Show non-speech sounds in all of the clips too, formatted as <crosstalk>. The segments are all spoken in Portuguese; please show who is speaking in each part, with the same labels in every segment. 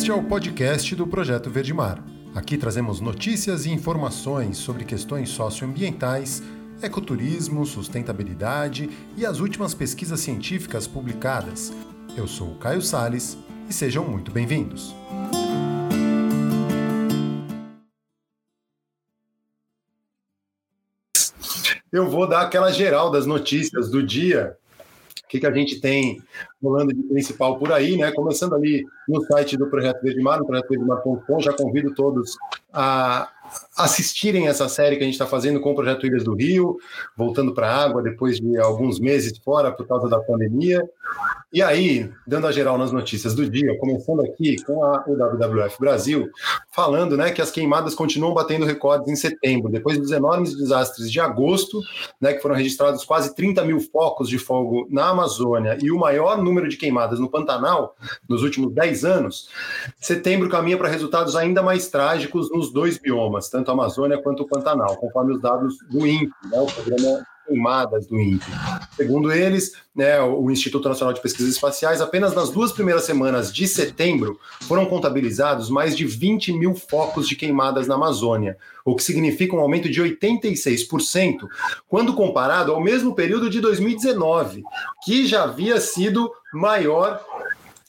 Speaker 1: Este é o podcast do Projeto Verde Mar. Aqui trazemos notícias e informações sobre questões socioambientais, ecoturismo, sustentabilidade e as últimas pesquisas científicas publicadas. Eu sou o Caio Sales e sejam muito bem-vindos. Eu vou dar aquela geral das notícias do dia que, que a gente tem rolando de principal por aí, né? Começando ali no site do Projeto Verde Mar, no projetoverdemar.com, já convido todos a assistirem essa série que a gente está fazendo com o Projeto Ilhas do Rio, voltando para a água depois de alguns meses fora por causa da pandemia. E aí, dando a geral nas notícias do dia, começando aqui com a, WWF Brasil, falando né, que as queimadas continuam batendo recordes em setembro, depois dos enormes desastres de agosto, né, que foram registrados quase 30 mil focos de fogo na Amazônia e o maior número de queimadas no Pantanal nos últimos 10 anos, setembro caminha para resultados ainda mais trágicos nos dois biomas, tanto a Amazônia quanto o Pantanal, conforme os dados do INPE, né, o Programa queimadas do INPE. Segundo eles, né, o Instituto Nacional de Pesquisas Espaciais, apenas nas duas primeiras semanas de setembro foram contabilizados mais de 20 mil focos de queimadas na Amazônia, o que significa um aumento de 86% quando comparado ao mesmo período de 2019, que já havia sido maior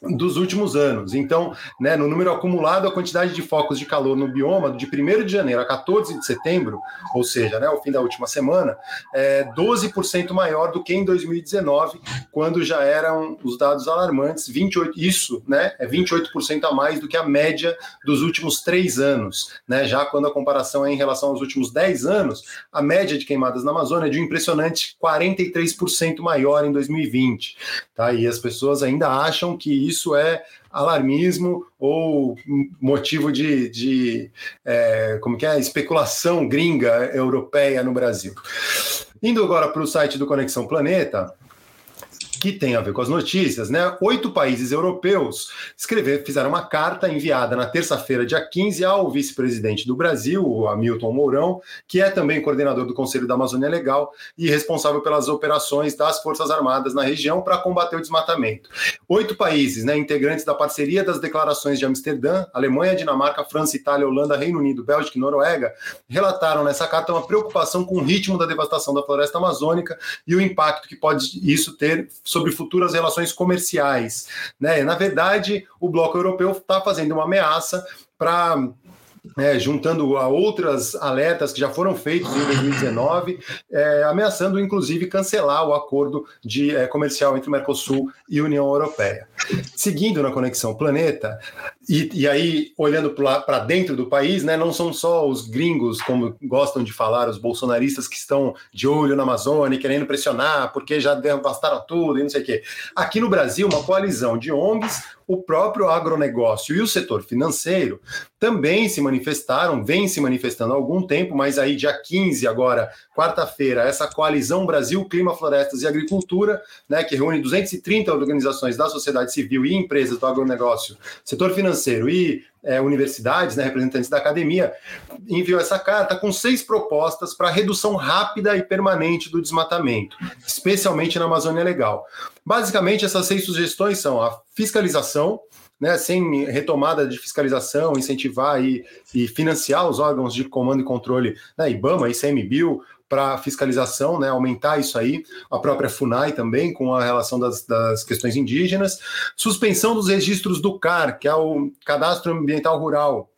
Speaker 1: dos últimos anos. Então, né, no número acumulado, a quantidade de focos de calor no bioma de 1 de janeiro a 14 de setembro, ou seja, né, o fim da última semana, é 12% maior do que em 2019, quando já eram os dados alarmantes, 28, isso né, é 28% a mais do que a média dos últimos três anos. Né, já quando a comparação é em relação aos últimos 10 anos, a média de queimadas na Amazônia é de um impressionante 43% maior em 2020. Tá? E as pessoas ainda acham que isso é alarmismo ou motivo de, de é, como que é, especulação gringa europeia no Brasil. Indo agora para o site do Conexão Planeta, que tem a ver com as notícias, né? Oito países europeus escrever, fizeram uma carta enviada na terça-feira, dia 15, ao vice-presidente do Brasil, o Hamilton Mourão, que é também coordenador do Conselho da Amazônia Legal e responsável pelas operações das Forças Armadas na região para combater o desmatamento. Oito países, né, integrantes da parceria das declarações de Amsterdã, Alemanha, Dinamarca, França, Itália, Holanda, Reino Unido, Bélgica e Noruega, relataram nessa carta uma preocupação com o ritmo da devastação da floresta amazônica e o impacto que pode isso ter sobre futuras relações comerciais. Né? Na verdade, o bloco europeu está fazendo uma ameaça para é, juntando a outras alertas que já foram feitos em 2019, é, ameaçando inclusive cancelar o acordo de é, comercial entre o Mercosul e a União Europeia. Seguindo na Conexão Planeta, e, e aí olhando para dentro do país, né, não são só os gringos, como gostam de falar, os bolsonaristas que estão de olho na Amazônia, querendo pressionar, porque já devastaram tudo e não sei o quê. Aqui no Brasil, uma coalizão de ONGs, o próprio agronegócio e o setor financeiro também se manifestaram, vem se manifestando há algum tempo, mas aí dia 15 agora, quarta-feira, essa coalizão Brasil, Clima, Florestas e Agricultura, né, que reúne 230 organizações da sociedade civil e empresas do agronegócio, setor financeiro e é, universidades, né, representantes da academia, enviou essa carta com seis propostas para redução rápida e permanente do desmatamento, especialmente na Amazônia Legal. Basicamente, essas seis sugestões são a fiscalização, né, sem retomada de fiscalização, incentivar e, e, financiar os órgãos de comando e controle, né, IBAMA, ICMBio, para fiscalização, né, aumentar isso aí, a própria FUNAI também, com a relação das, das, questões indígenas, suspensão dos registros do CAR, que é o Cadastro Ambiental Rural,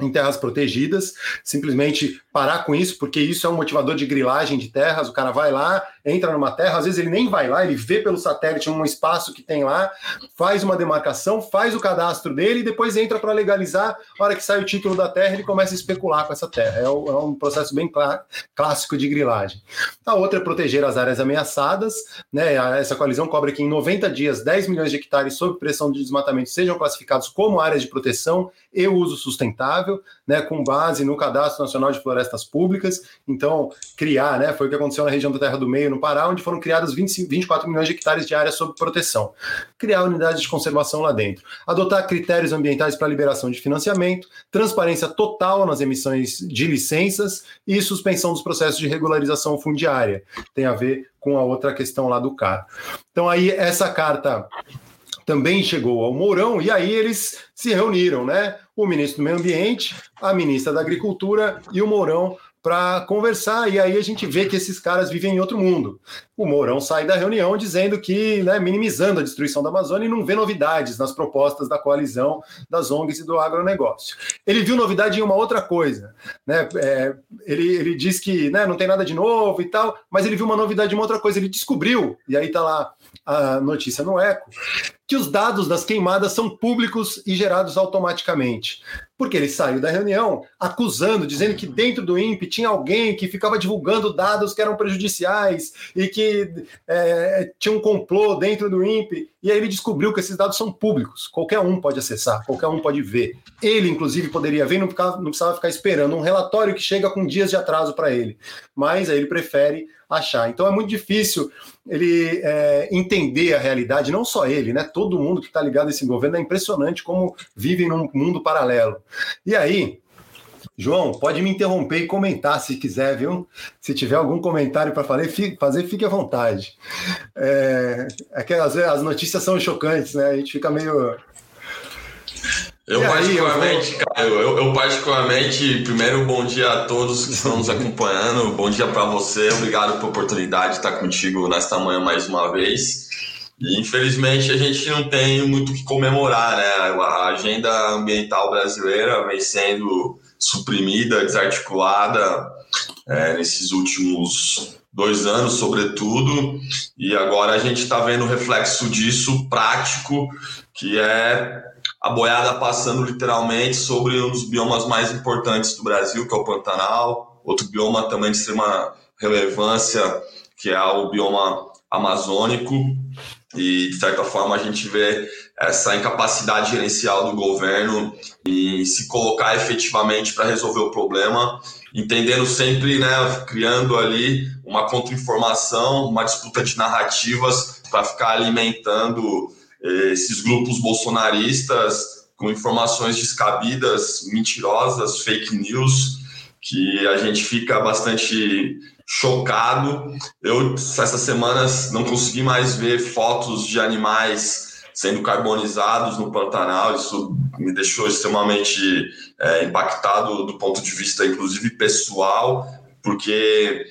Speaker 1: em terras protegidas, simplesmente parar com isso, porque isso é um motivador de grilagem de terras. O cara vai lá, entra numa terra, às vezes ele nem vai lá, ele vê pelo satélite um espaço que tem lá, faz uma demarcação, faz o cadastro dele e depois entra para legalizar. A hora que sai o título da terra, ele começa a especular com essa terra. É, um é processo bem clá clássico de grilagem. A outra é proteger as áreas ameaçadas. Né? Essa coalizão cobra que em 90 dias, 10 milhões de hectares sob pressão de desmatamento sejam classificados como áreas de proteção e uso sustentável, né? com base no Cadastro Nacional de Florestas públicas, então criar, né, foi o que aconteceu na região da Terra do Meio, no Pará, onde foram criadas 25, 24 milhões de hectares de área sob proteção. Criar unidades de conservação lá dentro. Adotar critérios ambientais para liberação de financiamento, transparência total nas emissões de licenças e suspensão dos processos de regularização fundiária. Tem a ver com a outra questão lá do CAR. Então aí essa carta também chegou ao Mourão, e aí eles se reuniram, né? O ministro do Meio Ambiente, a ministra da Agricultura e o Mourão para conversar, e aí a gente vê que esses caras vivem em outro mundo. O Mourão sai da reunião dizendo que, né, minimizando a destruição da Amazônia e não vê novidades nas propostas da coalizão das ONGs e do agronegócio. Ele viu novidade em uma outra coisa, né? É, ele, ele diz que né, não tem nada de novo e tal, mas ele viu uma novidade em uma outra coisa, ele descobriu, e aí está lá a notícia no Eco, que os dados das queimadas são públicos e gerados automaticamente. Porque ele saiu da reunião acusando, dizendo que dentro do INPE tinha alguém que ficava divulgando dados que eram prejudiciais e que é, tinha um complô dentro do INPE. E aí ele descobriu que esses dados são públicos, qualquer um pode acessar, qualquer um pode ver. Ele, inclusive, poderia ver não, não precisava ficar esperando um relatório que chega com dias de atraso para ele. Mas aí ele prefere achar. Então é muito difícil ele é, entender a realidade, não só ele, né? Todo mundo que está ligado a esse governo é impressionante como vivem num mundo paralelo. E aí, João, pode me interromper e comentar se quiser, viu? Se tiver algum comentário para fazer, fique à vontade. É, é que às vezes as notícias são chocantes, né? A gente fica meio
Speaker 2: eu particularmente, eu, Caio, eu, eu, particularmente, primeiro bom dia a todos que estão nos acompanhando, <laughs> bom dia para você, obrigado pela oportunidade de estar contigo nesta manhã mais uma vez. E infelizmente a gente não tem muito o que comemorar, né? A agenda ambiental brasileira vem sendo suprimida, desarticulada é, nesses últimos dois anos, sobretudo, e agora a gente está vendo o reflexo disso prático, que é a boiada passando literalmente sobre um dos biomas mais importantes do Brasil, que é o Pantanal, outro bioma também de extrema relevância, que é o bioma amazônico, e de certa forma a gente vê essa incapacidade gerencial do governo em se colocar efetivamente para resolver o problema, entendendo sempre, né, criando ali uma contra-informação, uma disputa de narrativas para ficar alimentando esses grupos bolsonaristas com informações descabidas, mentirosas, fake news, que a gente fica bastante chocado. Eu, essas semanas, não consegui mais ver fotos de animais sendo carbonizados no Pantanal. Isso me deixou extremamente é, impactado do ponto de vista, inclusive, pessoal, porque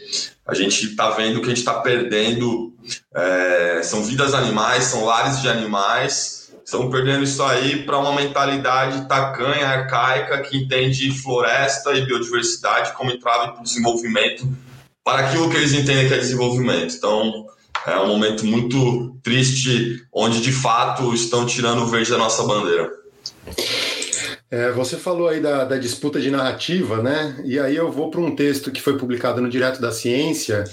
Speaker 2: a gente está vendo que a gente está perdendo. É, são vidas animais, são lares de animais. Estamos perdendo isso aí para uma mentalidade tacanha, arcaica, que entende floresta e biodiversidade como entrave para o desenvolvimento, para aquilo que eles entendem que é desenvolvimento. Então, é um momento muito triste, onde de fato estão tirando o verde da nossa bandeira.
Speaker 1: É, você falou aí da, da, disputa de narrativa, né? E aí eu vou para um texto que foi publicado no Direto da Ciência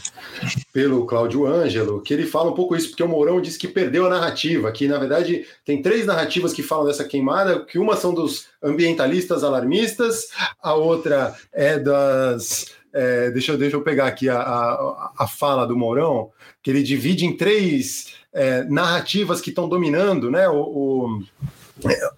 Speaker 1: pelo Cláudio Ângelo, que ele fala um pouco isso, porque o Mourão diz que perdeu a narrativa, que na verdade tem três narrativas que falam dessa queimada, que uma são dos ambientalistas alarmistas, a outra é das. É, deixa, eu, deixa eu pegar aqui a, a, a fala do Mourão, que ele divide em três é, narrativas que estão dominando, né? o, o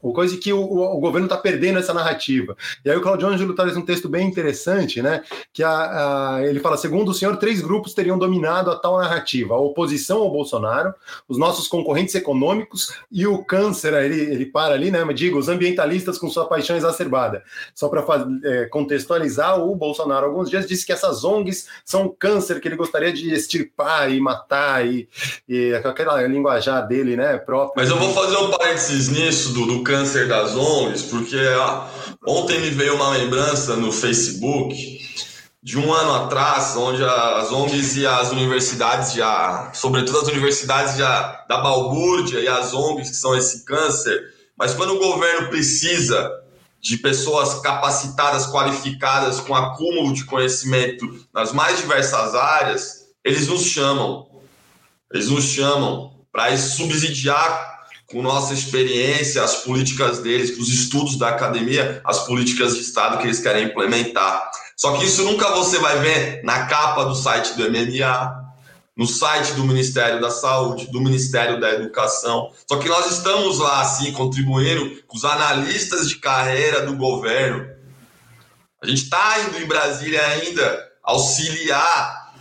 Speaker 1: o coisa que o, o governo está perdendo essa narrativa. E aí o Claudio Ângelo traz um texto bem interessante, né? Que a, a, ele fala: segundo o senhor, três grupos teriam dominado a tal narrativa: a oposição ao Bolsonaro, os nossos concorrentes econômicos e o câncer. Ele, ele para ali, né? Mas digo, os ambientalistas com sua paixão exacerbada. Só para é, contextualizar, o Bolsonaro, alguns dias, disse que essas ONGs são um câncer que ele gostaria de extirpar e matar, e, e aquela linguajar dele, né? Próprio.
Speaker 2: Mas eu vou fazer um parênteses nisso do, do câncer das ONGs, porque ah, ontem me veio uma lembrança no Facebook de um ano atrás, onde as ONGs e as universidades já, sobretudo as universidades já da balbúrdia e as ONGs que são esse câncer, mas quando o governo precisa de pessoas capacitadas, qualificadas, com acúmulo de conhecimento nas mais diversas áreas, eles nos chamam. Eles nos chamam para subsidiar com nossa experiência, as políticas deles, os estudos da academia, as políticas de Estado que eles querem implementar. Só que isso nunca você vai ver na capa do site do MMA, no site do Ministério da Saúde, do Ministério da Educação. Só que nós estamos lá, assim, contribuindo com os analistas de carreira do governo. A gente está indo em Brasília ainda auxiliar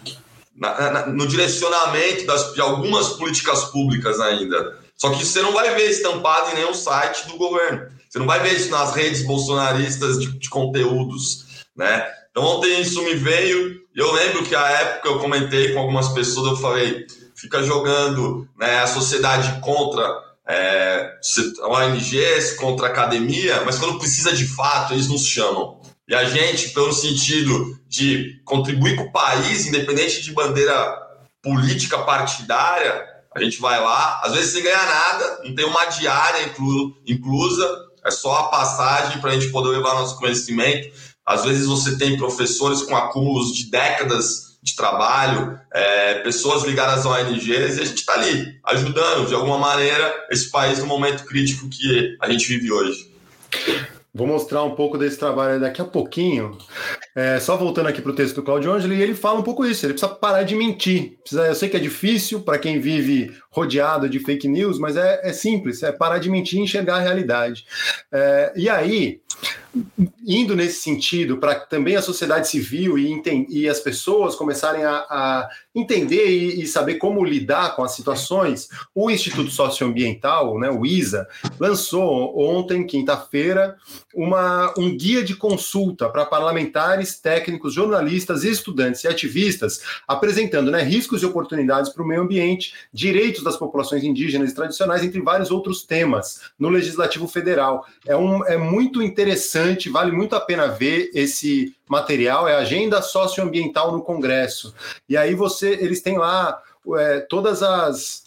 Speaker 2: na, na, no direcionamento das, de algumas políticas públicas ainda. Só que você não vai ver estampado em nenhum site do governo. Você não vai ver isso nas redes bolsonaristas de, de conteúdos, né? Então ontem isso me veio, eu lembro que a época eu comentei com algumas pessoas, eu falei, fica jogando né, a sociedade contra é, ONGs, contra a academia, mas quando precisa de fato, eles nos chamam. E a gente, pelo sentido de contribuir com o país, independente de bandeira política partidária, a gente vai lá, às vezes sem ganhar nada, não tem uma diária inclu, inclusa, é só a passagem para a gente poder levar nosso conhecimento. Às vezes você tem professores com acúmulos de décadas de trabalho, é, pessoas ligadas a ONGs, e a gente está ali, ajudando de alguma maneira esse país no momento crítico que a gente vive hoje.
Speaker 1: Vou mostrar um pouco desse trabalho daqui a pouquinho. É, só voltando aqui para o texto do Claudio Angeli, ele fala um pouco isso. Ele precisa parar de mentir. Precisa, eu sei que é difícil para quem vive rodeado de fake news, mas é, é, simples. É parar de mentir e enxergar a realidade. É, e aí, indo nesse sentido, para também a sociedade civil e, e as pessoas começarem a, a entender e, saber como lidar com as situações, o Instituto Socioambiental, né, o ISA, lançou ontem, quinta-feira, um guia de consulta para parlamentares, técnicos, jornalistas, estudantes e ativistas, apresentando né, riscos e oportunidades para o meio ambiente, direitos das populações indígenas e tradicionais, entre vários outros temas, no Legislativo Federal. É, um, é muito interessante, vale muito a pena ver esse material, é Agenda Socioambiental no Congresso. E aí você, eles têm lá é, todas as,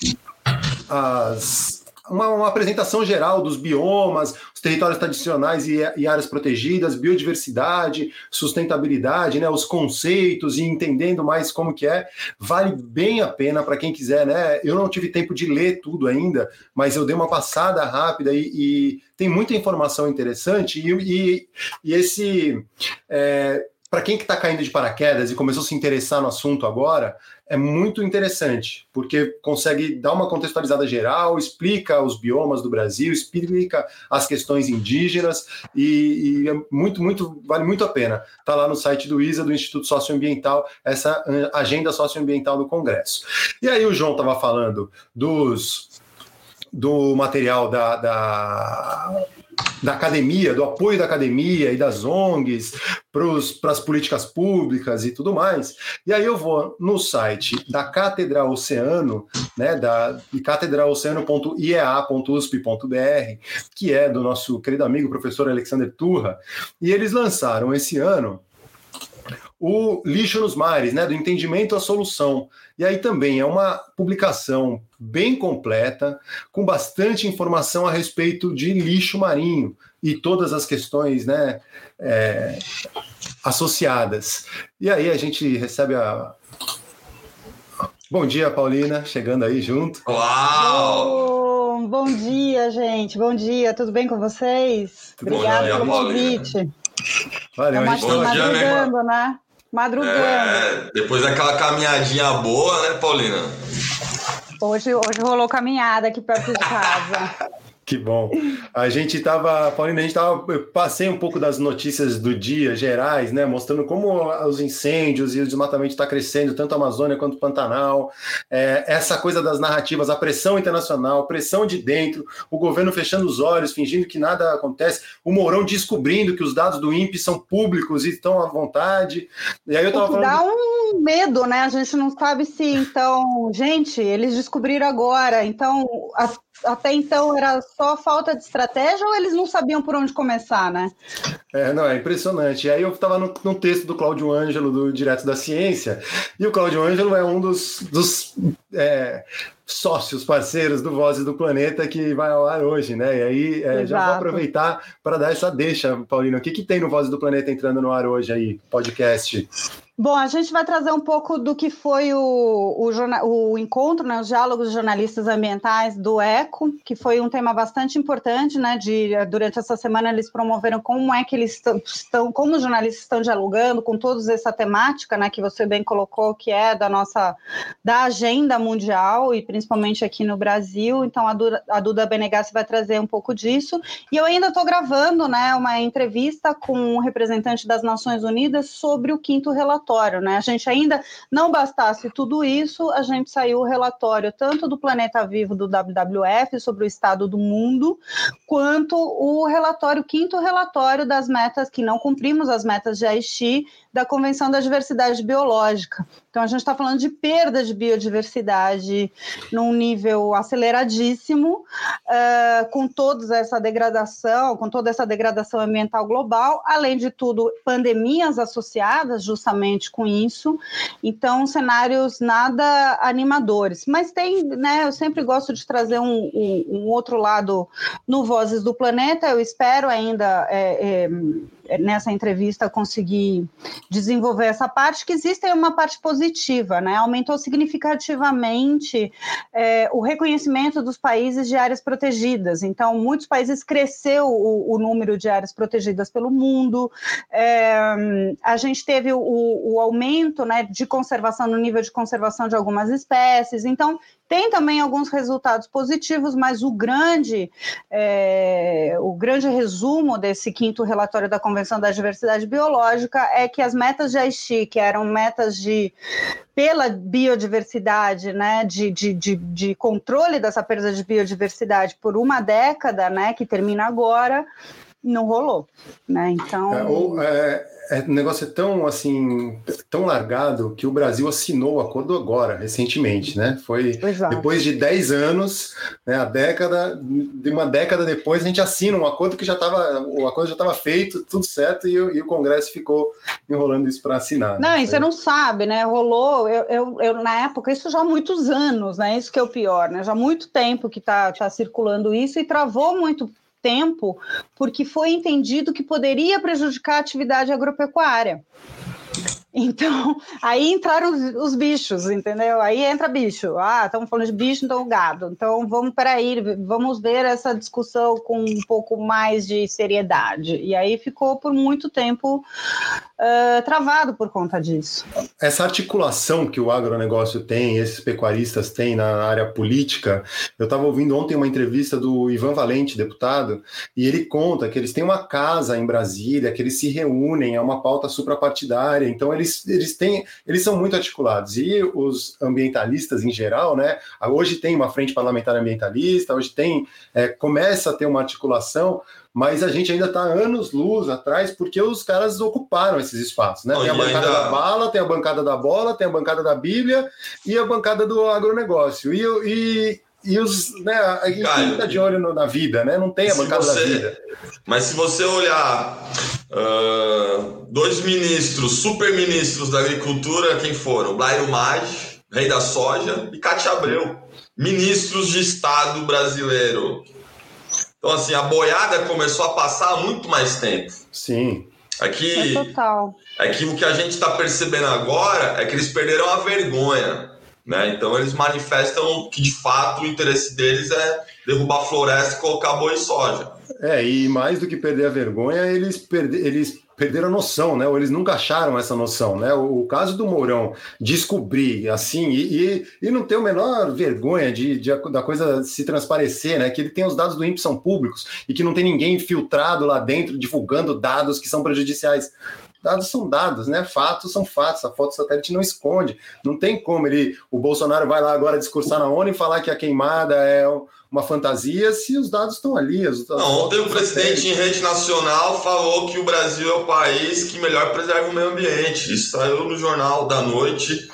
Speaker 1: as uma, uma, apresentação geral dos biomas, os territórios tradicionais e, e, áreas protegidas, biodiversidade, sustentabilidade, né, os conceitos e entendendo mais como que é, vale bem a pena para quem quiser, né? Eu não tive tempo de ler tudo ainda, mas eu dei uma passada rápida e, e tem muita informação interessante e, e, e esse é, para quem que está caindo de paraquedas e começou a se interessar no assunto agora, é muito interessante, porque consegue dar uma contextualizada geral, explica os biomas do Brasil, explica as questões indígenas e, e é muito, muito, vale muito a pena. Está lá no site do ISA, do Instituto Socioambiental, essa agenda socioambiental do Congresso. E aí o João estava falando dos do material da, da da academia, do apoio da academia e das ONGs para as políticas públicas e tudo mais. E aí eu vou no site da Catedral Oceano, né, da catedraloceano.iea.usp.br, que é do nosso querido amigo professor Alexander Turra, e eles lançaram esse ano o Lixo nos Mares, né, do entendimento à solução. E aí também é uma publicação bem completa, com bastante informação a respeito de lixo marinho e todas as questões né, é, associadas. E aí a gente recebe a. Bom dia, Paulina, chegando aí junto.
Speaker 3: Uau! Bom, bom dia, gente. Bom dia, tudo bem com vocês? Obrigada pelo convite.
Speaker 1: Valeu,
Speaker 3: Estamos aqui madrugando, né? Madrugando. É,
Speaker 2: depois daquela caminhadinha boa, né, Paulina?
Speaker 3: Hoje, hoje rolou caminhada aqui perto de casa. <laughs>
Speaker 1: Que bom. A gente estava, Paulina, a gente estava, eu passei um pouco das notícias do dia gerais, né, mostrando como os incêndios e o desmatamento está crescendo, tanto a Amazônia quanto o Pantanal, é, essa coisa das narrativas, a pressão internacional, pressão de dentro, o governo fechando os olhos, fingindo que nada acontece, o Mourão descobrindo que os dados do INPE são públicos e estão à vontade. E aí eu
Speaker 3: estava falando. Dá um medo, né? A gente não sabe se, então, gente, eles descobriram agora, então as até então era só falta de estratégia ou eles não sabiam por onde começar, né?
Speaker 1: É, não, é impressionante. E aí eu estava no, no, texto do Cláudio Ângelo, do Direto da Ciência, e o Cláudio Ângelo é um dos, dos é, sócios, parceiros do Vozes do Planeta que vai ao ar hoje, né? E aí é, já vou aproveitar para dar essa deixa, Paulino. O que, que tem no Vozes do Planeta entrando no ar hoje aí, podcast?
Speaker 3: Bom, a gente vai trazer um pouco do que foi o, o, o, encontro, né, os diálogos de jornalistas ambientais do ECO, que foi um tema bastante importante, né? De, durante essa semana eles promoveram como é que eles estão, como os jornalistas estão dialogando com toda essa temática, né? Que você bem colocou, que é da nossa da agenda mundial e principalmente aqui no Brasil. Então a Duda, a Duda Benegassi vai trazer um pouco disso. E eu ainda estou gravando, né, uma entrevista com um representante das Nações Unidas sobre o quinto relatório relatório, né? A gente ainda não bastasse tudo isso, a gente saiu o relatório tanto do Planeta Vivo do WWF sobre o estado do mundo, quanto o relatório, quinto relatório das metas que não cumprimos as metas de Aichi da Convenção da Diversidade Biológica. Então, a gente está falando de perda de biodiversidade num nível aceleradíssimo, uh, com toda essa degradação, com toda essa degradação ambiental global, além de tudo, pandemias associadas justamente com isso. Então, cenários nada animadores. Mas tem, né? Eu sempre gosto de trazer um, um, um outro lado no Vozes do Planeta. Eu espero ainda. É, é, nessa entrevista conseguir desenvolver essa parte, que existe uma parte positiva, né? Aumentou significativamente é, o reconhecimento dos países de áreas protegidas. Então, muitos países cresceu o, o número de áreas protegidas pelo mundo. É, a gente teve o, o aumento né, de conservação no nível de conservação de algumas espécies. Então, tem também alguns resultados positivos, mas o grande, é, o grande resumo desse quinto relatório da Convenção da Diversidade Biológica é que as metas de Aichi, que eram metas de pela biodiversidade, né, de, de, de, de controle dessa perda de biodiversidade por uma década, né, que termina agora, não rolou, né? Então.
Speaker 1: É, ou, é, é, o negócio é tão assim tão largado que o Brasil assinou o acordo agora, recentemente, né? Foi Exato. depois de 10 anos, né, a década, de uma década depois, a gente assina um acordo que já estava, o acordo já estava feito, tudo certo, e, e, o Congresso ficou enrolando isso para assinar.
Speaker 3: Né? Não, e você não sabe, né? Rolou, eu, eu, eu, na época, isso já há muitos anos, né? Isso que é o pior, né? Já há muito tempo que está tá circulando isso e travou muito tempo, porque foi entendido que poderia prejudicar a atividade agropecuária. Então, <laughs> aí entraram os, os, bichos, entendeu? Aí entra bicho. Ah, estamos falando de bicho, então gado. Então, vamos, peraí, vamos ver essa discussão com um pouco mais de seriedade. E aí ficou por muito tempo uh, travado por conta disso.
Speaker 1: Essa articulação que o agronegócio tem, esses pecuaristas têm na área política, eu estava ouvindo ontem uma entrevista do Ivan Valente, deputado, e ele conta que eles têm uma casa em Brasília, que eles se reúnem, é uma pauta suprapartidária, então eles eles, eles têm, eles são muito articulados. E os ambientalistas em geral, né? Hoje tem uma frente parlamentar ambientalista, hoje tem, é, começa a ter uma articulação, mas a gente ainda está anos luz atrás porque os caras ocuparam esses espaços, né? Tem a bancada da bala, tem a bancada da bola, tem a bancada da Bíblia e a bancada do agronegócio. E, e, e os, né, a gente Caio, tá de olho no, na vida, né? Não tem a bancada você, da vida.
Speaker 2: Mas se você olhar uh, dois ministros, super ministros da agricultura, quem foram? Blairo Maggi, rei da soja, e Cátia Abreu, ministros de Estado brasileiro. Então, assim, a boiada começou a passar há muito mais tempo.
Speaker 1: Sim.
Speaker 3: Aqui, é total.
Speaker 2: Aqui o que a gente está percebendo agora é que eles perderam a vergonha. Né? Então eles manifestam que de fato o interesse deles é derrubar a floresta e colocar boi e soja.
Speaker 1: É, e mais do que perder a vergonha, eles, perde, eles perderam a noção, né? Ou eles nunca acharam essa noção, né? O, o caso do Mourão descobrir assim e, e, e, não ter a menor vergonha de, de, da coisa se transparecer, né? Que ele tem os dados do INPE são públicos e que não tem ninguém infiltrado lá dentro divulgando dados que são prejudiciais dados são dados, né? Fatos são fatos. A foto satélite não esconde. Não tem como ele, o Bolsonaro vai lá agora discursar na ONU e falar que a queimada é uma fantasia se os dados estão ali.
Speaker 2: Não, ontem o presidente em rede nacional falou que o Brasil é o país que melhor preserva o meio ambiente. Isso saiu no jornal da noite.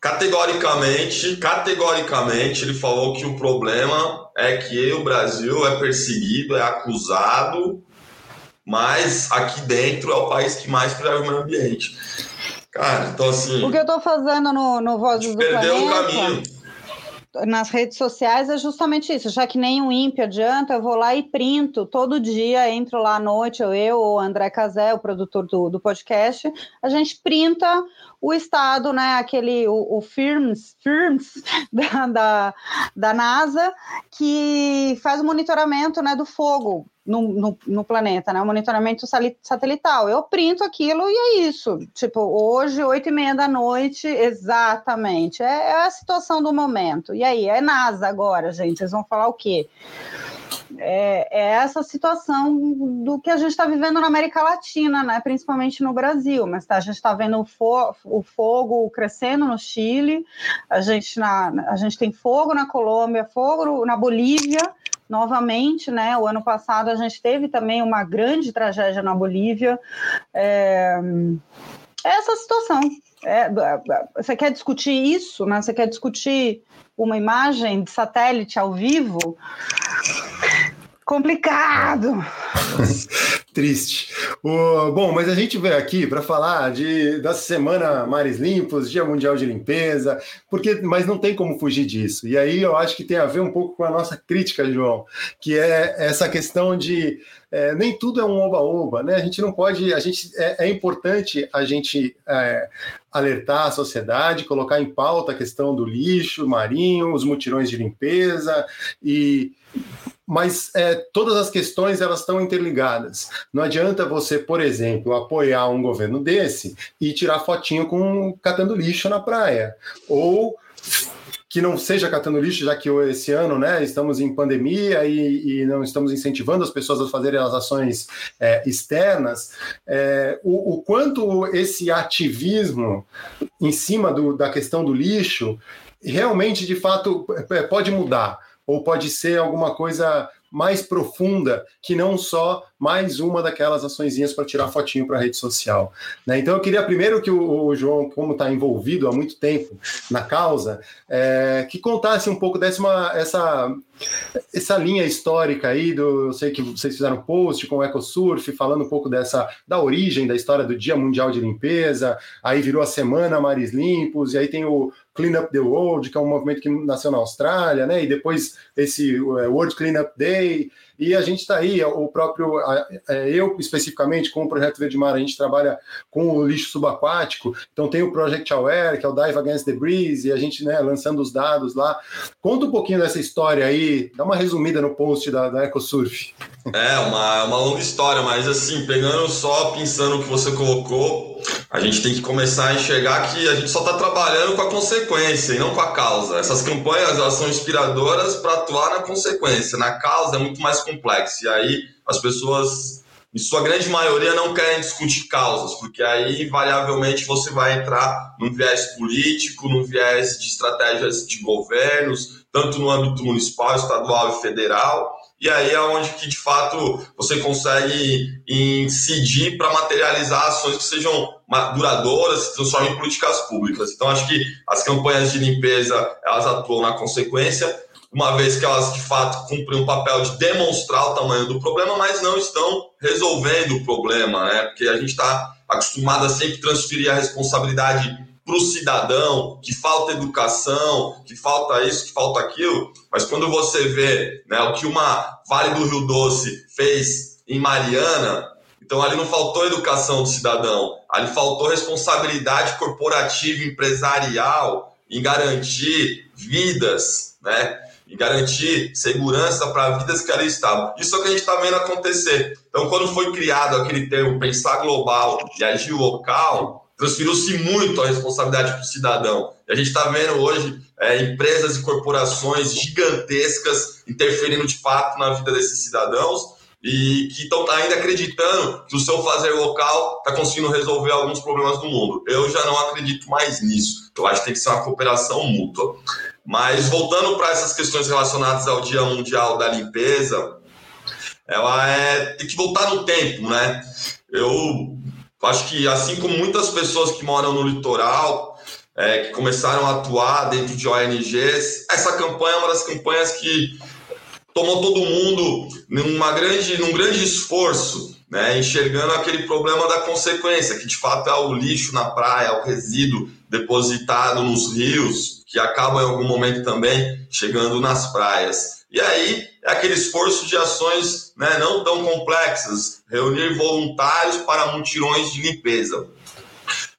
Speaker 2: Categoricamente, categoricamente, ele falou que o problema é que o Brasil é perseguido, é acusado mas aqui dentro é o país que mais preserva o meio ambiente. Cara, então assim.
Speaker 3: O que eu estou fazendo no, no Vozes do
Speaker 2: Perdeu Planeta, o caminho.
Speaker 3: Nas redes sociais é justamente isso. Já que nem o INPE adianta, eu vou lá e printo todo dia, entro lá à noite, ou eu, ou o André Casé, o produtor do, do podcast, a gente printa o Estado, né, aquele, o, o FIRMS, FIRMS <laughs> da, da, da NASA, que faz o monitoramento né, do fogo no, no, no, planeta, né? O monitoramento satelital. Eu printo aquilo e é isso. Tipo, hoje, oito e meia da noite, exatamente. É, é, a situação do momento. E aí, é NASA agora, gente. Vocês vão falar o quê? É, é, essa situação do que a gente está vivendo na América Latina, né? principalmente no Brasil. Mas tá, a gente está vendo o, fo o, fogo crescendo no Chile, a gente, na, a gente tem fogo na Colômbia, fogo na Bolívia, novamente, né? O ano passado a gente teve também uma grande tragédia na Bolívia. É, é essa situação. É, você quer discutir isso, né? Você quer discutir uma imagem de satélite ao vivo? Complicado. <laughs>
Speaker 1: Triste. Bom, mas a gente veio aqui para falar de, da Semana Mares Limpos, Dia Mundial de Limpeza, porque, mas não tem como fugir disso. E aí eu acho que tem a ver um pouco com a nossa crítica, João, que é essa questão de é, nem tudo é um oba-oba, né? A gente não pode, a gente é, é importante a gente é, alertar a sociedade, colocar em pauta a questão do lixo marinho, os mutirões de limpeza e mas é, todas as questões elas estão interligadas. Não adianta você, por exemplo, apoiar um governo desse e tirar fotinho com catando lixo na praia, ou que não seja catando lixo, já que esse ano né, estamos em pandemia e, e não estamos incentivando as pessoas a fazerem as ações é, externas, é, o, o, quanto esse ativismo em cima do, da questão do lixo realmente, de fato, é, pode mudar ou pode ser alguma coisa mais profunda que não só mais uma daquelas açõezinhas para tirar fotinho para a rede social. Né? Então eu queria primeiro que o, o João, como está envolvido há muito tempo na causa, é, que contasse um pouco dessa uma, essa, essa linha histórica aí do. Eu sei que vocês fizeram post com o EcoSurf falando um pouco dessa da origem da história do Dia Mundial de Limpeza, aí virou a Semana Mares Limpos, e aí tem o Clean Up the World, que é um movimento que nasceu na Austrália, né? E depois esse é, World Clean Up Day, e a gente está aí, o próprio, é, eu especificamente, com o Projeto Verde Mar, a gente trabalha com o lixo subaquático, então tem o Project Aware, que é o Dive Against the Breeze, e a gente, né, lançando os dados lá. Conta um pouquinho dessa história aí, dá uma resumida no post da, da EcoSurf.
Speaker 2: É, uma, uma longa história, mas assim, pegando só, pensando o que você colocou, a gente tem que começar a enxergar que a gente só está trabalhando com a consequência e não com a causa. Essas campanhas elas são inspiradoras para atuar na consequência. Na causa é muito mais complexo. E aí as pessoas, em sua grande maioria, não querem discutir causas, porque aí, invariavelmente, você vai entrar num viés político, num viés de estratégias de governos, tanto no âmbito municipal, estadual e federal e aí é onde que de fato você consegue incidir para materializar ações que sejam duradouras, se transformem em políticas públicas. Então acho que as campanhas de limpeza elas atuam na consequência, uma vez que elas de fato cumprem um papel de demonstrar o tamanho do problema, mas não estão resolvendo o problema, né? Porque a gente está acostumado a sempre transferir a responsabilidade para o cidadão, que falta educação, que falta isso, que falta aquilo, mas quando você vê né, o que uma Vale do Rio Doce fez em Mariana, então ali não faltou educação do cidadão, ali faltou responsabilidade corporativa, empresarial em garantir vidas, né? E garantir segurança para vidas que ali estavam. Isso é o que a gente está vendo acontecer. Então, quando foi criado aquele termo pensar global e agir local, transferiu-se muito a responsabilidade para o cidadão. E a gente está vendo hoje é, empresas e corporações gigantescas interferindo de fato na vida desses cidadãos e que estão ainda acreditando que o seu fazer local está conseguindo resolver alguns problemas do mundo. Eu já não acredito mais nisso. Eu acho que tem que ser uma cooperação mútua. Mas voltando para essas questões relacionadas ao Dia Mundial da Limpeza, ela é tem que voltar no tempo, né? Eu Acho que assim como muitas pessoas que moram no litoral, é, que começaram a atuar dentro de ONGs, essa campanha é uma das campanhas que tomou todo mundo numa grande, num grande esforço, né, enxergando aquele problema da consequência, que de fato é o lixo na praia, o resíduo depositado nos rios, que acaba em algum momento também chegando nas praias. E aí aquele esforço de ações né, não tão complexas, reunir voluntários para mutirões de limpeza.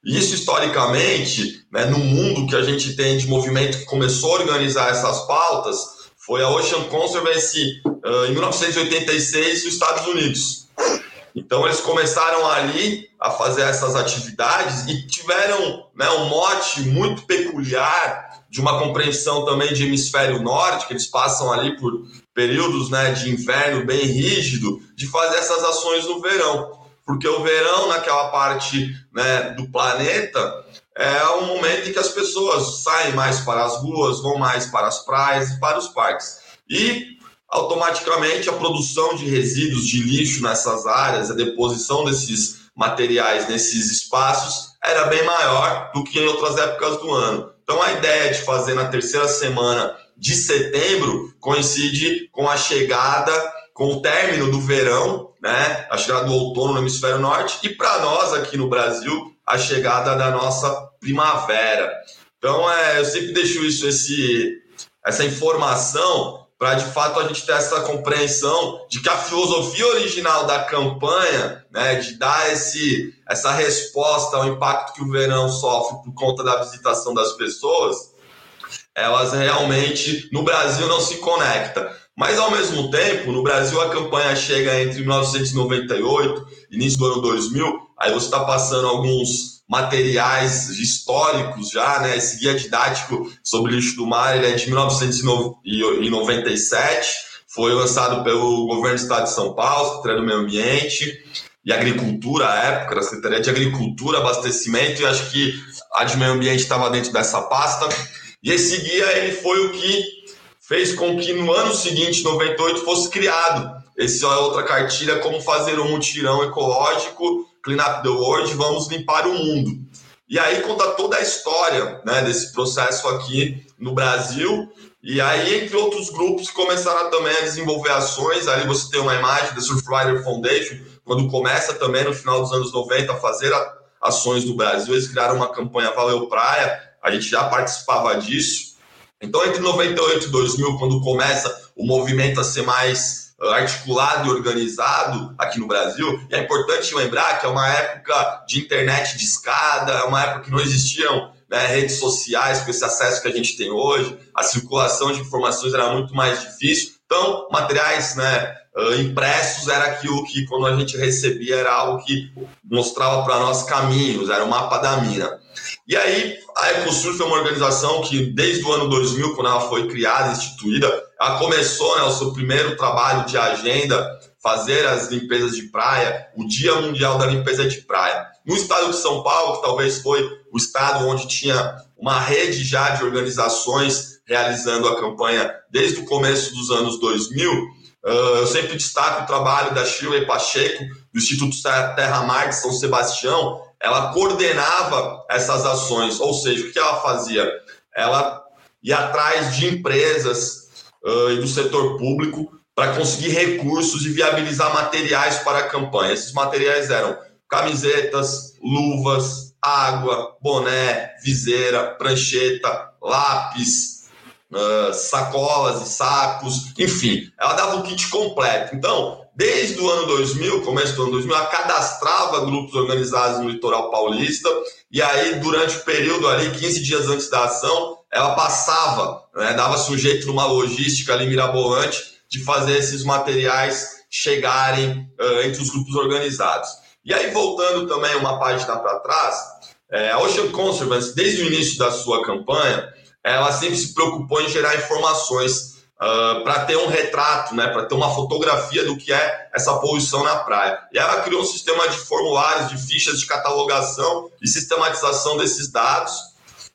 Speaker 2: Isso, historicamente, né, no mundo que a gente tem de movimento que começou a organizar essas pautas, foi a Ocean Conservancy uh, em 1986 nos Estados Unidos. Então eles começaram ali a fazer essas atividades e tiveram né, um mote muito peculiar de uma compreensão também de hemisfério norte, que eles passam ali por períodos né, de inverno bem rígido, de fazer essas ações no verão. Porque o verão, naquela parte né, do planeta, é um momento em que as pessoas saem mais para as ruas, vão mais para as praias e para os parques. E automaticamente a produção de resíduos de lixo nessas áreas, a deposição desses materiais nesses espaços era bem maior do que em outras épocas do ano. Então a ideia de fazer na terceira semana de setembro coincide com a chegada, com o término do verão, né? A chegada do outono no hemisfério norte e para nós aqui no Brasil a chegada da nossa primavera. Então é, eu sempre deixo isso esse essa informação para de fato a gente ter essa compreensão de que a filosofia original da campanha, né, de dar esse, essa resposta ao impacto que o verão sofre por conta da visitação das pessoas, elas realmente no Brasil não se conecta. Mas ao mesmo tempo, no Brasil a campanha chega entre 1998 e início do ano 2000, aí você está passando alguns materiais históricos já, né? Esse guia didático sobre lixo do mar ele é de 1997, foi lançado pelo governo do estado de São Paulo, Secretaria do Meio Ambiente e Agricultura à época, a Secretaria de Agricultura, Abastecimento, e acho que a de Meio Ambiente estava dentro dessa pasta. E esse guia ele foi o que fez com que no ano seguinte, 98, fosse criado esse é outra cartilha como fazer um mutirão ecológico Clean Up the World, vamos limpar o mundo. E aí conta toda a história né, desse processo aqui no Brasil. E aí, entre outros grupos, começaram também a desenvolver ações. Ali você tem uma imagem da Surfrider Foundation, quando começa também no final dos anos 90 a fazer ações no Brasil. Eles criaram uma campanha Valeu Praia, a gente já participava disso. Então, entre 98 e 2000, quando começa o movimento a ser mais articulado e organizado aqui no Brasil. É importante lembrar que é uma época de internet de escada, é uma época que não existiam né, redes sociais com esse acesso que a gente tem hoje, a circulação de informações era muito mais difícil. Então, materiais né, impressos era aquilo que, quando a gente recebia, era algo que mostrava para nós caminhos, era o mapa da mina. E aí, a EcoSurf é uma organização que, desde o ano 2000, quando ela foi criada, instituída, ela começou né, o seu primeiro trabalho de agenda, fazer as limpezas de praia, o Dia Mundial da Limpeza de Praia. No estado de São Paulo, que talvez foi o estado onde tinha uma rede já de organizações realizando a campanha desde o começo dos anos 2000, eu sempre destaco o trabalho da Shirley Pacheco, do Instituto Terra Mar de São Sebastião, ela coordenava essas ações, ou seja, o que ela fazia? Ela ia atrás de empresas uh, e do setor público para conseguir recursos e viabilizar materiais para a campanha. Esses materiais eram camisetas, luvas, água, boné, viseira, prancheta, lápis, uh, sacolas e sacos, enfim, ela dava o kit completo. Então, desde o ano 2000, começo do ano 2000, ela cadastrava grupos organizados no litoral paulista, e aí, durante o período ali, 15 dias antes da ação, ela passava, né, dava sujeito numa logística ali mirabolante de fazer esses materiais chegarem uh, entre os grupos organizados. E aí, voltando também uma página para trás, é, a Ocean Conservancy, desde o início da sua campanha, ela sempre se preocupou em gerar informações uh, para ter um retrato, né, para ter uma fotografia do que é essa poluição na praia. E ela criou um sistema de formulários, de fichas de catalogação e sistematização desses dados.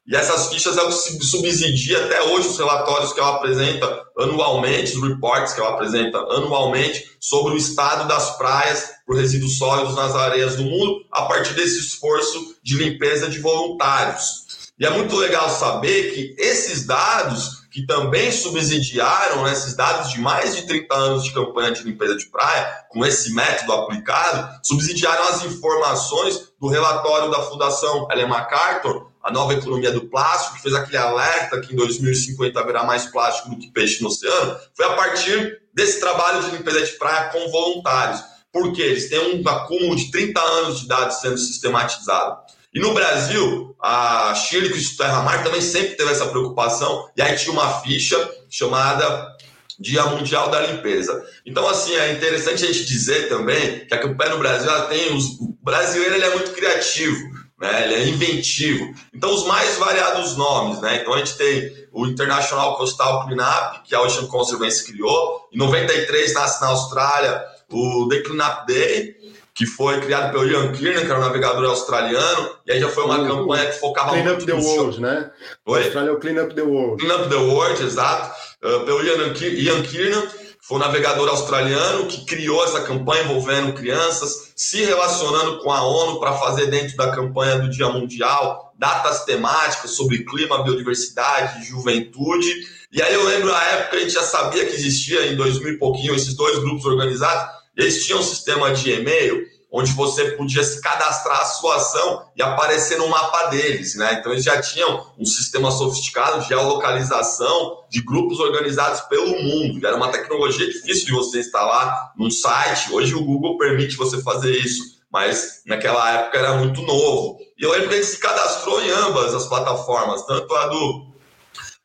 Speaker 2: E essas fichas ela subsidia até hoje os relatórios que ela apresenta anualmente, os reports que ela apresenta anualmente sobre o estado das praias por resíduos sólidos nas areias do mundo, a partir desse esforço de limpeza de voluntários. E é muito legal saber que esses dados que também subsidiaram esses dados de mais de 30 anos de campanha de limpeza de praia, com esse método aplicado, subsidiaram as informações do relatório da Fundação Ellen MacArthur, a nova economia do plástico, que fez aquele alerta que em 2050 haverá mais plástico do que peixe no oceano, foi a partir desse trabalho de limpeza de praia com voluntários. Porque eles têm um acúmulo de 30 anos de dados sendo sistematizado. E no Brasil, a Chile, que Terra Mar, também sempre teve essa preocupação, e aí tinha uma ficha chamada Dia Mundial da Limpeza. Então, assim, é interessante a gente dizer também que a campanha no Brasil ela tem os. O brasileiro ele é muito criativo, né? ele é inventivo. Então, os mais variados nomes, né? Então, a gente tem o International Coastal Cleanup, que a Ocean Conservancy criou. Em 93 nasce na Austrália o The Cleanup Day, que foi criado pelo Ian Kiernan, que era um navegador australiano, e aí já foi uma o, campanha que focava
Speaker 1: Clean muito Up the World, né?
Speaker 2: Oi?
Speaker 1: Austrália é o Clean Up the World.
Speaker 2: Clean Up the World, exato. Uh, pelo Ian, Ian Kiernan, que foi um navegador australiano que criou essa campanha envolvendo crianças, se relacionando com a ONU para fazer dentro da campanha do Dia Mundial datas temáticas sobre clima, biodiversidade, juventude. E aí eu lembro a época a gente já sabia que existia em 2000 e pouquinho esses dois grupos organizados, eles tinham um sistema de e-mail onde você podia se cadastrar a sua ação e aparecer no mapa deles, né? Então eles já tinham um sistema sofisticado de geolocalização de grupos organizados pelo mundo. Era uma tecnologia difícil de você instalar num site. Hoje o Google permite você fazer isso, mas naquela época era muito novo. E eu lembro que gente se cadastrou em ambas as plataformas, tanto a do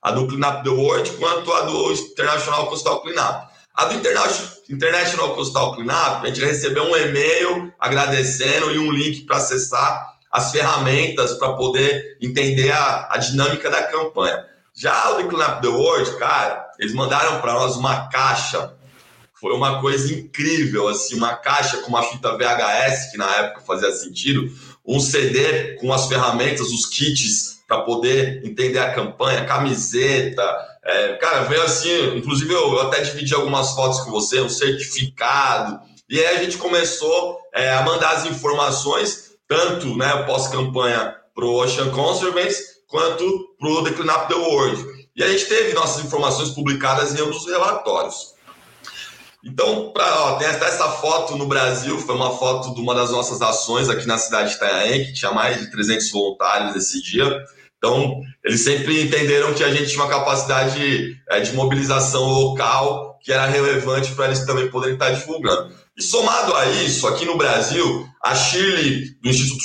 Speaker 2: a do Cleanup the World quanto a do International Coastal Cleanup. A do International Coastal Cleanup, a gente recebeu um e-mail agradecendo e um link para acessar as ferramentas para poder entender a, a, dinâmica da campanha. Já o The Cleanup the World, cara, eles mandaram para nós uma caixa. Foi uma coisa incrível, assim, uma caixa com uma fita VHS, que na época fazia sentido, um CD com as ferramentas, os kits para poder entender a campanha, camiseta, é, cara, veio assim, inclusive eu, até dividi algumas fotos com você, um certificado, e aí a gente começou é, a mandar as informações, tanto né, pós-campanha para o Ocean Conservancy, quanto para o The Clean Up the World. E a gente teve nossas informações publicadas em ambos os relatórios. Então, pra, ó, tem até essa foto no Brasil, foi uma foto de uma das nossas ações aqui na cidade de Itanhaém, que tinha mais de 300 voluntários esse dia. Então, eles sempre entenderam que a gente tinha uma capacidade é, de mobilização local que era relevante para eles também poderem estar divulgando. E somado a isso, aqui no Brasil, a Chile, do Instituto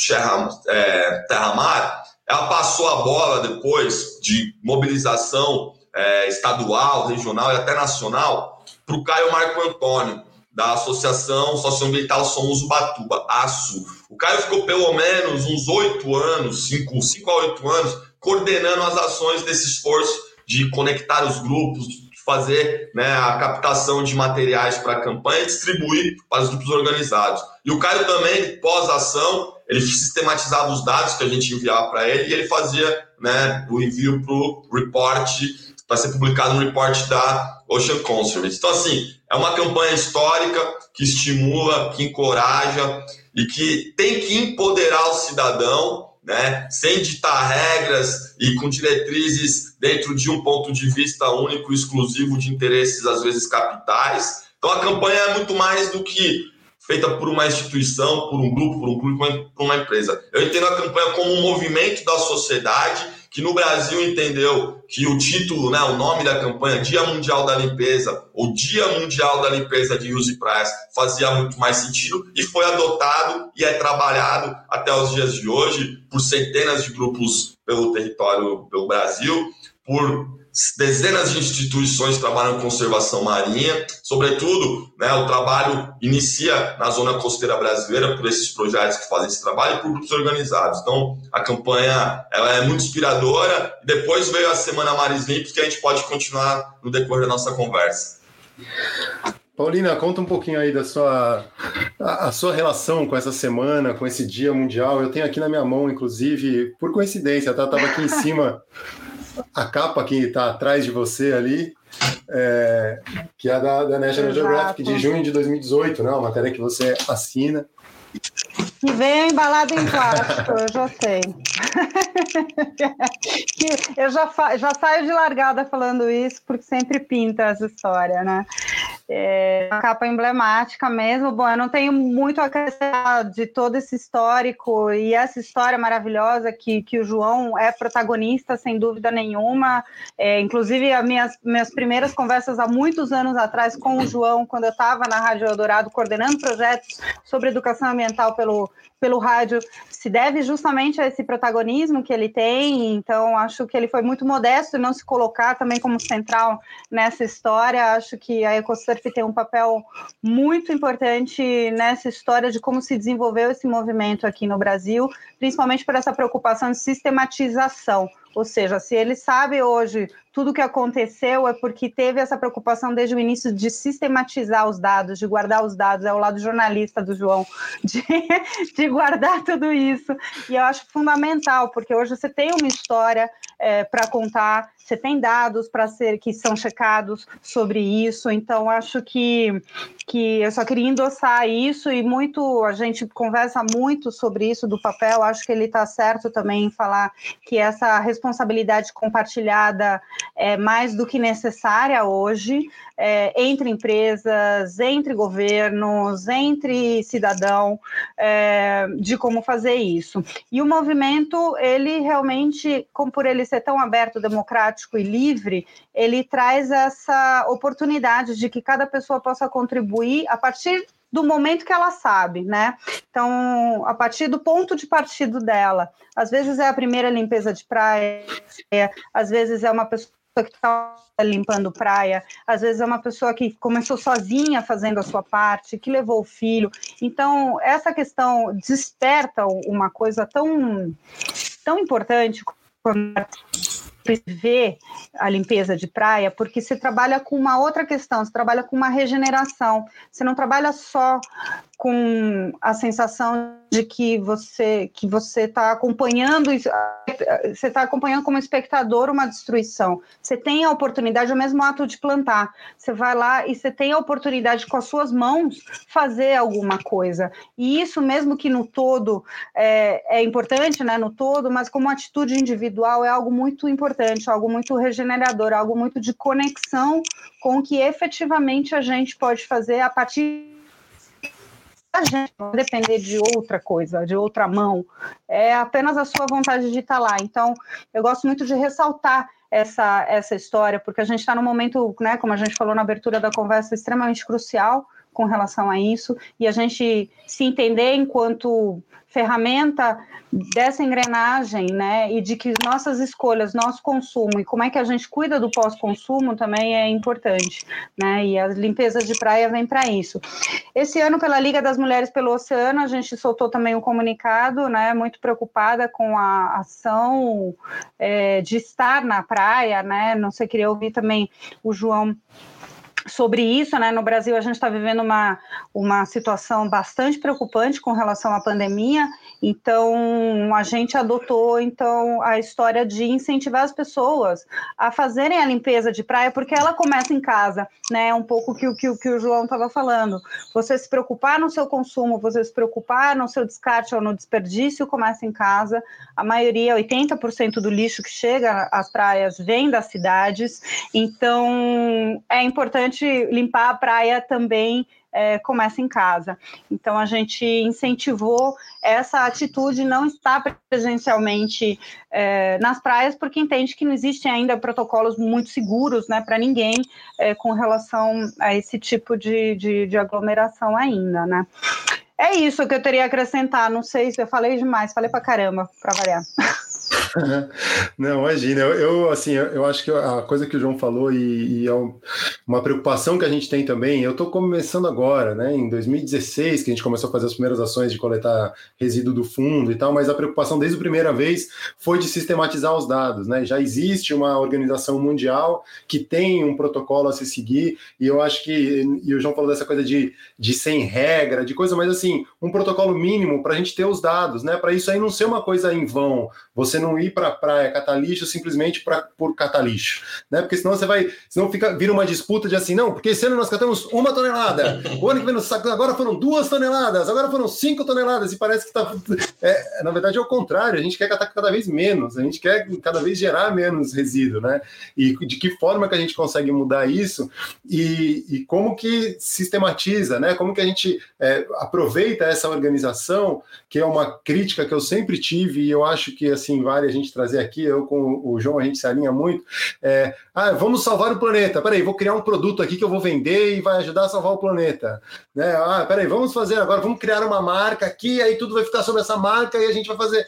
Speaker 2: é, Terra Mar, ela passou a bola depois de mobilização é, estadual, regional e até nacional para o Caio Marco Antônio, da Associação Socioambiental Somos Ubatuba, ASU. O Caio ficou pelo menos uns oito anos, cinco, cinco a oito anos, coordenando as ações desse esforço de conectar os grupos, de fazer né, a captação de materiais para a campanha e distribuir para os grupos organizados. E o Caio também, pós-ação, ele sistematizava os dados que a gente enviava para ele e ele fazia né, o envio para o report, para ser publicado no report da Ocean Conservancy. Então, assim, é uma campanha histórica que estimula, que encoraja e que tem que empoderar o cidadão né, sem ditar regras e com diretrizes dentro de um ponto de vista único, exclusivo de interesses, às vezes capitais. Então a campanha é muito mais do que feita por uma instituição, por um grupo, por um clube, por uma empresa. Eu entendo a campanha como um movimento da sociedade que no Brasil entendeu que o título, né, o nome da campanha, Dia Mundial da Limpeza, ou Dia Mundial da Limpeza de Use Praias, fazia muito mais sentido e foi adotado e é trabalhado até os dias de hoje por centenas de grupos pelo território, pelo Brasil, por dezenas de instituições trabalham conservação marinha, sobretudo, né, o trabalho inicia na zona costeira brasileira por esses projetos que fazem esse trabalho e por grupos organizados. Então, a campanha ela é muito inspiradora. Depois veio a Semana Mares Limpos, que a gente pode continuar no decorrer da nossa conversa.
Speaker 1: Paulina, conta um pouquinho aí da sua a, a, sua relação com essa semana, com esse Dia Mundial. Eu tenho aqui na minha mão, inclusive, por coincidência, tá? Tava aqui em cima a capa que está atrás de você ali, é, que é da, da National Exato. Geographic de junho de 2018, né? Uma matéria que você assina.
Speaker 3: Que veio embalado em plástico, eu já sei. <laughs> eu já, já saio de largada falando isso, porque sempre pinta essa história, né? É uma capa emblemática mesmo. Bom, eu não tenho muito a acrescentar de todo esse histórico e essa história maravilhosa que, que o João é protagonista, sem dúvida nenhuma. É, inclusive, as minhas, minhas primeiras conversas há muitos anos atrás com o João, quando eu estava na Rádio Eldorado coordenando projetos sobre educação ambiental pelo, pelo rádio, se deve justamente a esse protagonismo que ele tem. Então, acho que ele foi muito modesto em não se colocar também como central nessa história. Acho que a Ecosurf tem um papel muito importante nessa história de como se desenvolveu esse movimento aqui no Brasil, principalmente por essa preocupação de sistematização. Ou seja, se ele sabe hoje tudo que aconteceu é porque teve essa preocupação desde o início de sistematizar os dados, de guardar os dados, é o lado jornalista do João, de, <laughs> de guardar tudo isso. E eu acho fundamental, porque hoje você tem uma história é, para contar, você tem dados para ser que são checados sobre isso, então acho que, que eu só queria endossar isso e muito a gente conversa muito sobre isso do papel, acho que ele está certo também em falar que essa responsabilidade compartilhada é mais do que necessária hoje é, entre empresas, entre governos, entre cidadão, é, de como fazer isso. E o movimento, ele realmente, como por ele ser tão aberto, democrático e livre, ele traz essa oportunidade de que cada pessoa possa contribuir a partir do momento que ela sabe, né? Então, a partir do ponto de partido dela. Às vezes é a primeira limpeza de praia, às vezes é uma pessoa que está limpando praia, às vezes é uma pessoa que começou sozinha fazendo a sua parte, que levou o filho. Então, essa questão desperta uma coisa tão, tão importante quando vê a limpeza de praia, porque você trabalha com uma outra questão, você trabalha com uma regeneração. Você não trabalha só com a sensação de que você que você está acompanhando você está acompanhando como espectador uma destruição. Você tem a oportunidade o mesmo ato de plantar. Você vai lá e você tem a oportunidade com as suas mãos fazer alguma coisa. E isso mesmo que no todo é, é importante né no todo mas como atitude individual é algo muito importante algo muito regenerador algo muito de conexão com o que efetivamente a gente pode fazer a partir gente não depender de outra coisa, de outra mão, é apenas a sua vontade de estar lá. Então, eu gosto muito de ressaltar essa, essa história, porque a gente está num momento, né, como a gente falou na abertura da conversa, extremamente crucial com relação a isso, e a gente se entender enquanto ferramenta dessa engrenagem, né, e de que nossas escolhas, nosso consumo e como é que a gente cuida do pós-consumo também é importante, né, e a limpeza de praia vem para isso. Esse ano, pela Liga das Mulheres pelo Oceano, a gente soltou também um comunicado, né, muito preocupada com a ação é, de estar na praia, né, não sei, queria ouvir também o João sobre isso, né? No Brasil a gente está vivendo uma, uma situação bastante preocupante com relação à pandemia, então a gente adotou então a história de incentivar as pessoas a fazerem a limpeza de praia, porque ela começa em casa, né? Um pouco que o que, que o João estava falando. Você se preocupar no seu consumo, você se preocupar no seu descarte ou no desperdício, começa em casa. A maioria, 80% do lixo que chega às praias vem das cidades, então é importante importante limpar a praia também é, começa em casa. Então a gente incentivou essa atitude, não estar presencialmente é, nas praias, porque entende que não existem ainda protocolos muito seguros né, para ninguém é, com relação a esse tipo de, de, de aglomeração ainda. Né? É isso que eu teria acrescentar. Não sei se eu falei demais, falei para caramba, para variar. <laughs> <laughs>
Speaker 1: Não, imagina. Eu, eu, assim, eu, acho que a coisa que o João falou e, e, é uma preocupação que a gente tem também. Eu estou começando agora, né? Em 2016 que a gente começou a fazer as primeiras ações de coletar resíduo do fundo e tal, mas a preocupação desde a primeira vez foi de sistematizar os dados, né? Já existe uma organização mundial que tem um protocolo a se seguir e eu acho que e o João falou dessa coisa de, de sem regra, de coisa, mas assim um protocolo mínimo para a gente ter os dados, né? Para isso aí não ser uma coisa em vão. Você não ir para a praia catar lixo simplesmente pra, por catar lixo, né? Porque senão você vai, senão fica, vira uma disputa de assim, não, porque esse ano nós catamos uma tonelada, o ano que vem agora foram duas toneladas, agora foram cinco toneladas, e parece que está. É, na verdade é o contrário, a gente quer catar cada vez menos, a gente quer cada vez gerar menos resíduo, né? E de que forma que a gente consegue mudar isso e, e como que sistematiza, né? Como que a gente é, aproveita essa organização, que é uma crítica que eu sempre tive, e eu acho que assim a gente trazer aqui, eu com o João a gente se alinha muito. É, ah, vamos salvar o planeta. Peraí, vou criar um produto aqui que eu vou vender e vai ajudar a salvar o planeta. Né? Ah, peraí, vamos fazer agora, vamos criar uma marca aqui, aí tudo vai ficar sobre essa marca e a gente vai fazer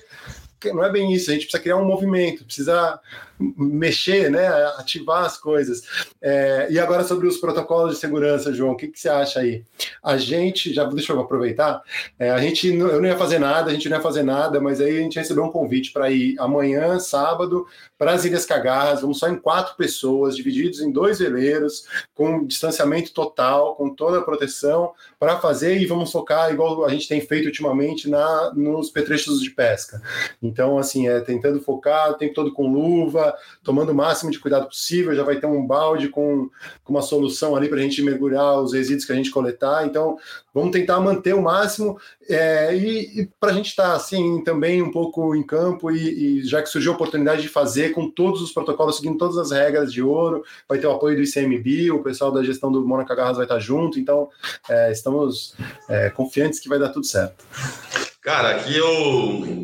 Speaker 1: não é bem isso, a gente precisa criar um movimento, precisa mexer, né, ativar as coisas. É, e agora sobre os protocolos de segurança, João, o que, que você acha aí? A gente, já deixa eu aproveitar, é, a gente, eu não ia fazer nada, a gente não ia fazer nada, mas aí a gente recebeu um convite para ir amanhã, sábado, para as Ilhas Cagarras, vamos só em quatro pessoas, divididos em dois veleiros, com distanciamento total, com toda a proteção, para fazer e vamos focar, igual a gente tem feito ultimamente, na, nos petrechos de pesca. Então, assim, é tentando focar o tempo todo com luva, tomando o máximo de cuidado possível, já vai ter um balde com, com uma solução ali para a gente mergulhar os resíduos que a gente coletar. Então, vamos tentar manter o máximo é, e, e para a gente estar tá, assim também um pouco em campo e, e, já que surgiu a oportunidade de fazer com todos os protocolos, seguindo todas as regras de ouro, vai ter o apoio do ICMB, o pessoal da gestão do Mônaco Garras vai estar junto, então é, estamos é, confiantes que vai dar tudo certo.
Speaker 2: Cara, aqui eu,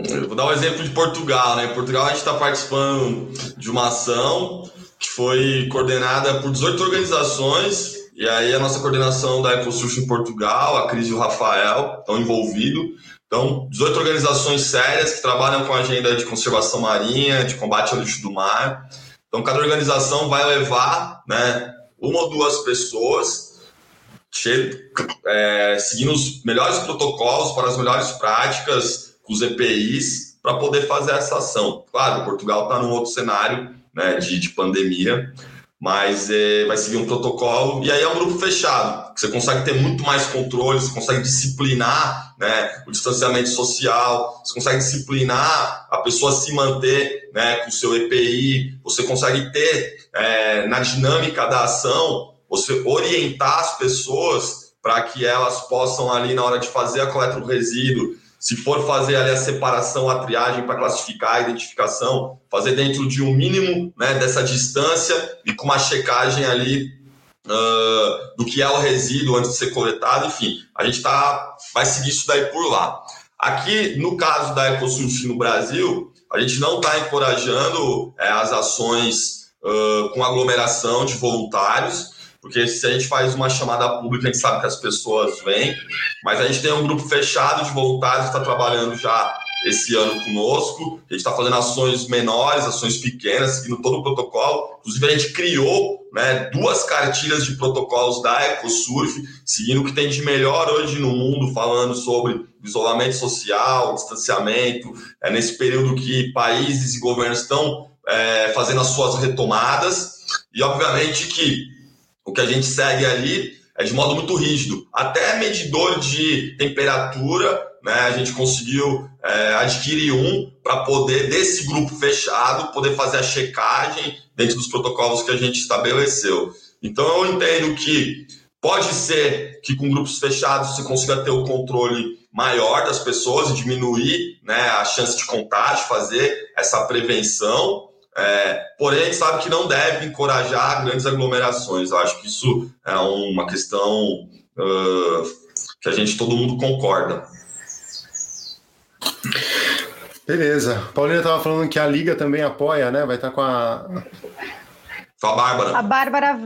Speaker 2: eu, vou dar um exemplo de Portugal, né? Em Portugal a gente está participando de uma ação que foi coordenada por 18 organizações, e aí a nossa coordenação da EcoSurf em Portugal, a Cris e o Rafael estão envolvidos. Então, 18 organizações sérias que trabalham com a agenda de conservação marinha, de combate ao lixo do mar. Então, cada organização vai levar né, uma ou duas pessoas é, seguindo os melhores protocolos para as melhores práticas, os EPIs, para poder fazer essa ação. Claro, Portugal está num outro cenário né, de, de pandemia, mas é, vai seguir um protocolo, e aí é um grupo fechado, você consegue ter muito mais controle, você consegue disciplinar né, o distanciamento social, você consegue disciplinar a pessoa se manter né, com o seu EPI, você consegue ter é, na dinâmica da ação você orientar as pessoas para que elas possam ali na hora de fazer a coleta do resíduo, se for fazer ali a separação, a triagem para classificar a identificação, fazer dentro de um mínimo né, dessa distância e com uma checagem ali uh, do que é o resíduo antes de ser coletado, enfim, a gente tá, vai seguir isso daí por lá. Aqui, no caso da EcoSurf no Brasil, a gente não está encorajando é, as ações uh, com aglomeração de voluntários, porque se a gente faz uma chamada pública, a gente sabe que as pessoas vêm, mas a gente tem um grupo fechado de voluntários que está trabalhando já esse ano conosco. A gente está fazendo ações menores, ações pequenas, seguindo todo o protocolo. Inclusive, a gente criou né, duas cartilhas de protocolos da EcoSurf, seguindo o que tem de melhor hoje no mundo, falando sobre isolamento social, distanciamento, é, nesse período que países e governos estão é, fazendo as suas retomadas. E, obviamente, que o que a gente segue ali é de modo muito rígido. Até medidor de temperatura, né, a gente conseguiu é, adquirir um para poder, desse grupo fechado, poder fazer a checagem dentro dos protocolos que a gente estabeleceu. Então, eu entendo que pode ser que com grupos fechados você consiga ter o controle maior das pessoas e diminuir né, a chance de contágio, fazer essa prevenção, é, porém, a gente sabe que não deve encorajar grandes aglomerações. Eu acho que isso é uma questão uh, que a gente, todo mundo concorda.
Speaker 1: Beleza. Paulina estava falando que a Liga também apoia, né? Vai estar com a
Speaker 2: a Bárbara.
Speaker 3: A Bárbara,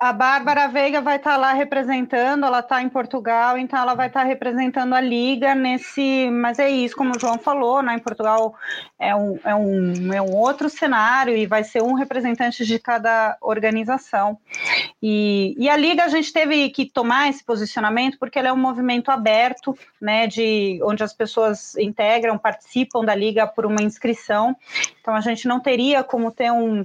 Speaker 3: a Bárbara Veiga vai estar tá lá representando, ela está em Portugal, então ela vai estar tá representando a Liga nesse. Mas é isso, como o João falou, né? Em Portugal é um, é, um, é um outro cenário e vai ser um representante de cada organização. E, e a Liga a gente teve que tomar esse posicionamento porque ela é um movimento aberto, né? De onde as pessoas integram, participam da Liga por uma inscrição. Então a gente não teria como ter um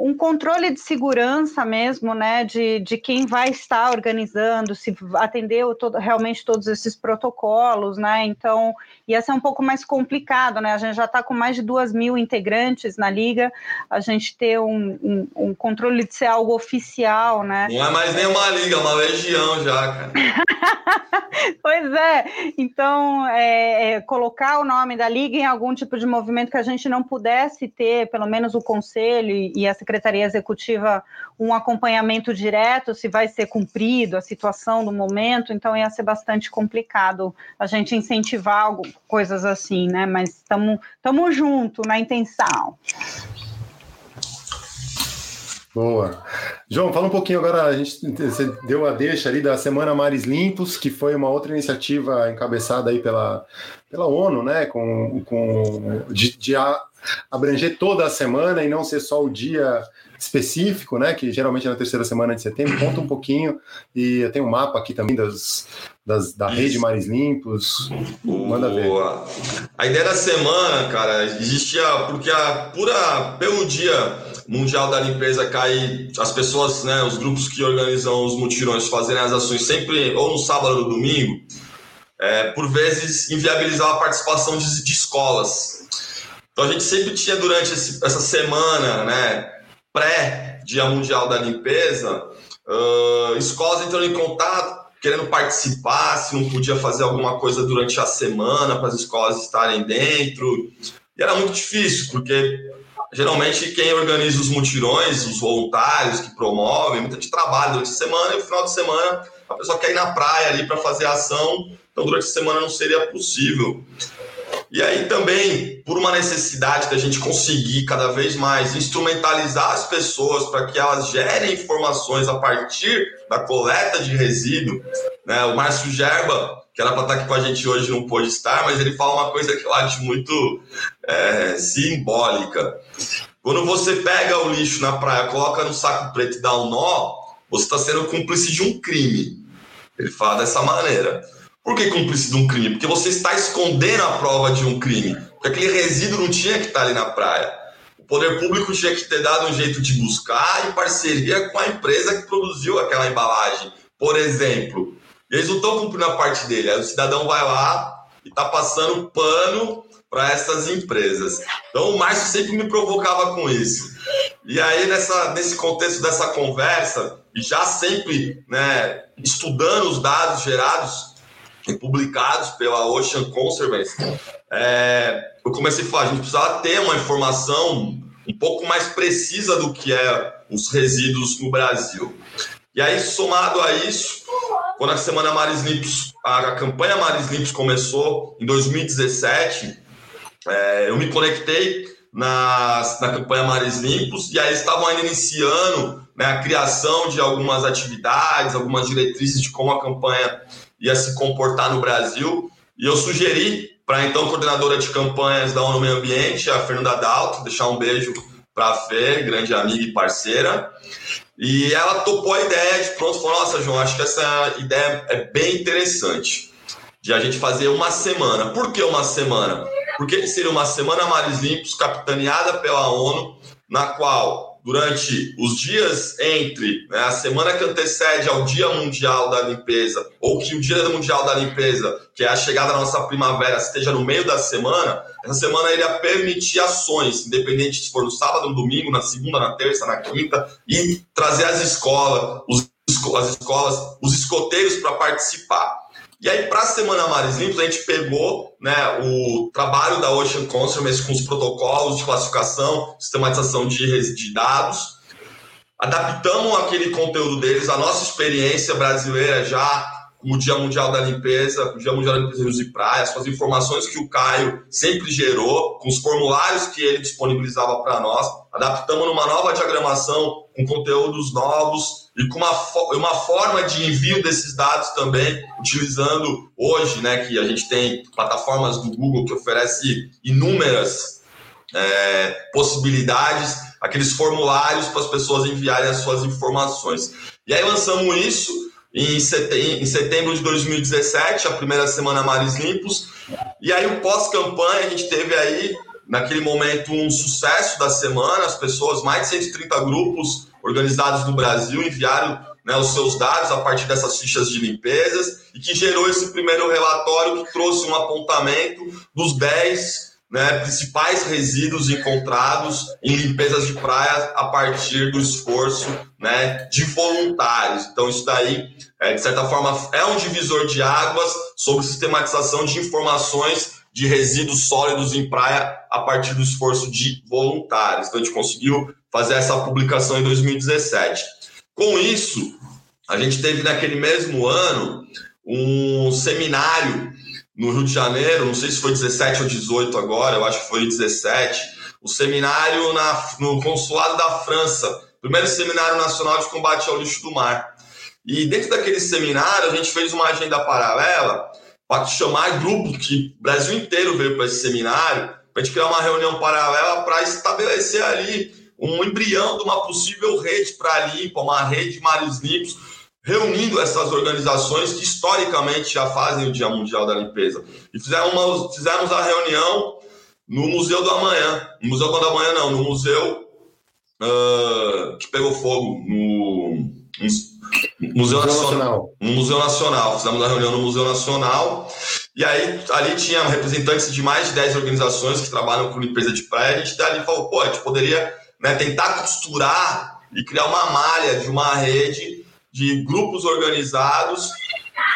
Speaker 3: um controle de segurança mesmo, né, de, de quem vai estar organizando, se atendeu todo, realmente todos esses protocolos, né, então ia ser um pouco mais complicado, né, a gente já está com mais de duas mil integrantes na liga, a gente ter um, um, um, controle de ser algo oficial, né.
Speaker 2: Não é mais nem uma liga, é uma legião já, cara. <laughs>
Speaker 3: pois é, então é, é, colocar o nome da liga em algum tipo de movimento que a gente não pudesse ter, pelo menos o conselho e a secretaria executiva, um acompanhamento direto, se vai ser cumprido a situação do momento, então ia ser bastante complicado a gente incentivar algo, coisas assim, né? Mas estamos junto na intenção.
Speaker 1: Boa. João, fala um pouquinho agora, a gente você deu a deixa ali da Semana Mares Limpos, que foi uma outra iniciativa encabeçada aí pela, pela ONU, né, com, com de, de abranger toda a semana e não ser só o dia específico, né? Que geralmente é na terceira semana de setembro. Conta um pouquinho. E eu tenho um mapa aqui também das, das da rede Mares Limpos. Manda ver.
Speaker 2: A ideia da semana, cara, existia porque a pura pelo dia mundial da limpeza cai as pessoas, né, os grupos que organizam os mutirões fazerem as ações sempre ou no sábado ou no domingo. É, por vezes inviabilizar a participação de, de escolas então a gente sempre tinha durante esse, essa semana, né, pré-Dia Mundial da Limpeza, uh, escolas entrando em contato, querendo participar, se não podia fazer alguma coisa durante a semana para as escolas estarem dentro. E era muito difícil, porque geralmente quem organiza os mutirões, os voluntários que promovem, muita gente trabalha durante a semana e no final de semana a pessoa quer ir na praia ali para fazer ação, então durante a semana não seria possível. E aí também, por uma necessidade da gente conseguir cada vez mais instrumentalizar as pessoas para que elas gerem informações a partir da coleta de resíduo, né? O Márcio Gerba, que era para estar aqui com a gente hoje, não pôde estar, mas ele fala uma coisa que eu acho muito é, simbólica. Quando você pega o lixo na praia, coloca no saco preto e dá um nó, você está sendo cúmplice de um crime. Ele fala dessa maneira. Por que cúmplice de um crime? Porque você está escondendo a prova de um crime. Porque aquele resíduo não tinha que estar ali na praia. O poder público tinha que ter dado um jeito de buscar em parceria com a empresa que produziu aquela embalagem, por exemplo. E eles não estão cumprindo a parte dele. Aí o cidadão vai lá e está passando pano para essas empresas. Então o Márcio sempre me provocava com isso. E aí, nessa, nesse contexto dessa conversa, e já sempre né, estudando os dados gerados publicados pela Ocean Conservancy, é, eu comecei a falar, a gente precisava ter uma informação um pouco mais precisa do que é os resíduos no Brasil. E aí, somado a isso, quando a Semana Mares Limpos, a, campanha Mares Limpos começou em 2017, é, eu me conectei na, na campanha Mares Limpos e aí estavam ainda iniciando né, a criação de algumas atividades, algumas diretrizes de como a campanha ia se comportar no Brasil. E eu sugeri para então coordenadora de campanhas da ONU Meio Ambiente, a Fernanda Dalto, deixar um beijo para a Fê, grande amiga e parceira. E ela topou a ideia de pronto, falou: Nossa, João, acho que essa ideia é bem interessante de a gente fazer uma semana. Por que uma semana? Porque seria uma semana Mares Limpos, capitaneada pela ONU, na qual durante os dias entre né, a semana que antecede ao Dia Mundial da Limpeza, ou que o Dia Mundial da Limpeza, que é a chegada da nossa primavera, esteja no meio da semana, essa semana iria permitir ações, independente se for no sábado, no domingo, na segunda, na terça, na quinta, e trazer as escolas, os, as escolas, os escoteiros para participar. E aí, para a Semana Mares Limpos, a gente pegou né, o trabalho da Ocean Conservancy com os protocolos de classificação, sistematização de, de dados, adaptamos aquele conteúdo deles, a nossa experiência brasileira já o Dia Mundial da Limpeza, o Dia Mundial da Limpeza Rios e Praias, com as informações que o Caio sempre gerou, com os formulários que ele disponibilizava para nós, adaptamos numa nova diagramação com conteúdos novos e com uma, uma forma de envio desses dados também, utilizando hoje, né, que a gente tem plataformas do Google que oferece inúmeras é, possibilidades, aqueles formulários para as pessoas enviarem as suas informações. E aí lançamos isso em setembro de 2017, a primeira semana Mares Limpos, e aí o pós-campanha a gente teve aí naquele momento, um sucesso da semana. As pessoas, mais de 130 grupos organizados no Brasil, enviaram né, os seus dados a partir dessas fichas de limpezas e que gerou esse primeiro relatório que trouxe um apontamento dos 10 né, principais resíduos encontrados em limpezas de praia a partir do esforço né, de voluntários. Então, isso daí, é, de certa forma, é um divisor de águas sobre sistematização de informações de resíduos sólidos em praia a partir do esforço de voluntários. Então, a gente conseguiu fazer essa publicação em 2017. Com isso, a gente teve naquele mesmo ano um seminário no Rio de Janeiro, não sei se foi 17 ou 18 agora, eu acho que foi 17, o seminário na, no consulado da França, primeiro seminário nacional de combate ao lixo do mar. E dentro daquele seminário, a gente fez uma agenda paralela para chamar grupo que o Brasil inteiro veio para esse seminário, para a gente criar uma reunião paralela para estabelecer ali um embrião de uma possível rede para limpa, uma rede de mares limpos, reunindo essas organizações que historicamente já fazem o Dia Mundial da Limpeza. E fizemos, uma, fizemos a reunião no Museu do Amanhã. No Museu do Amanhã não, no Museu uh, que pegou fogo, no, no Museu, Nacional. No Museu Nacional. Fizemos a reunião no Museu Nacional. E aí, ali tinha representantes de mais de 10 organizações que trabalham com limpeza de praia. A gente ali falou, pô, a gente poderia né, tentar costurar e criar uma malha de uma rede de grupos organizados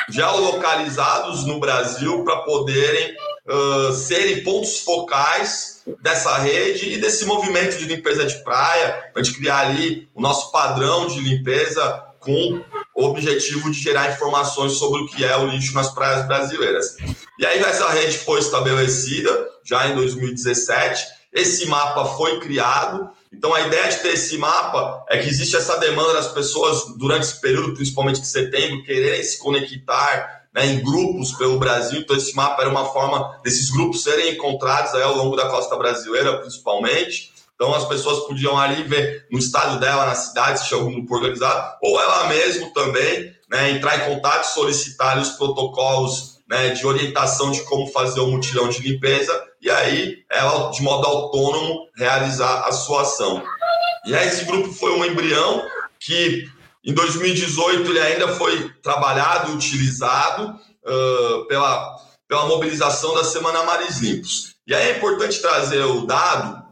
Speaker 2: geolocalizados no Brasil para poderem uh, serem pontos focais dessa rede e desse movimento de limpeza de praia, para a gente criar ali o nosso padrão de limpeza com o objetivo de gerar informações sobre o que é o lixo nas praias brasileiras. E aí essa rede foi estabelecida já em 2017, esse mapa foi criado então, a ideia de ter esse mapa é que existe essa demanda das pessoas, durante esse período, principalmente de setembro, quererem se conectar né, em grupos pelo Brasil. Então, esse mapa era uma forma desses grupos serem encontrados aí ao longo da costa brasileira, principalmente. Então, as pessoas podiam ali ver no estado dela, na cidade, se tinha algum grupo organizado, ou ela mesmo também né, entrar em contato solicitar os protocolos né, de orientação de como fazer o mutirão de limpeza e aí ela, de modo autônomo, realizar a sua ação. E aí esse grupo foi um embrião que em 2018 ele ainda foi trabalhado utilizado uh, pela, pela mobilização da Semana Mares Limpos. E aí é importante trazer o dado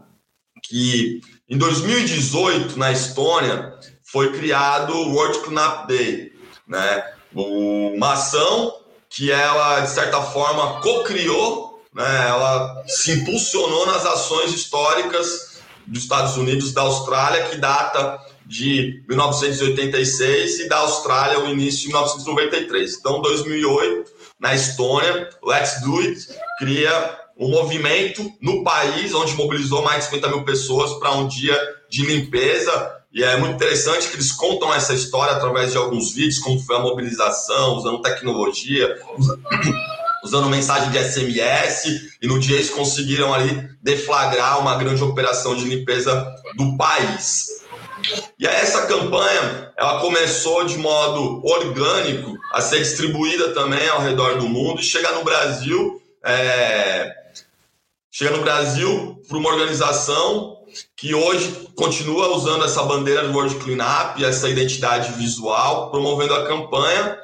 Speaker 2: que em 2018, na Estônia, foi criado o World Cleanup Day, né? uma ação que ela, de certa forma, co-criou né, ela se impulsionou nas ações históricas dos Estados Unidos da Austrália, que data de 1986 e da Austrália o início de 1993. Então, 2008, na Estônia, Let's Do It cria um movimento no país onde mobilizou mais de 50 mil pessoas para um dia de limpeza. E é muito interessante que eles contam essa história através de alguns vídeos, como foi a mobilização, usando tecnologia, <coughs> usando mensagem de SMS, e no dia eles conseguiram ali deflagrar uma grande operação de limpeza do país. E essa campanha, ela começou de modo orgânico a ser distribuída também ao redor do mundo e chega no Brasil, é, chega no Brasil para uma organização que hoje continua usando essa bandeira do World Cleanup, essa identidade visual, promovendo a campanha.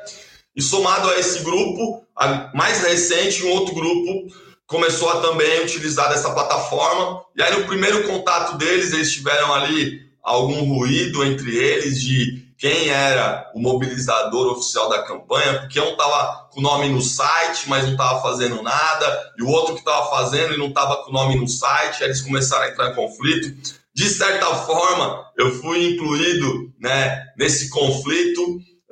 Speaker 2: E somado a esse grupo, a mais recente, um outro grupo começou a também utilizar essa plataforma. E aí, no primeiro contato deles, eles tiveram ali algum ruído entre eles de quem era o mobilizador oficial da campanha, porque um estava com o nome no site, mas não estava fazendo nada, e o outro que estava fazendo e não estava com o nome no site, eles começaram a entrar em conflito. De certa forma, eu fui incluído né, nesse conflito,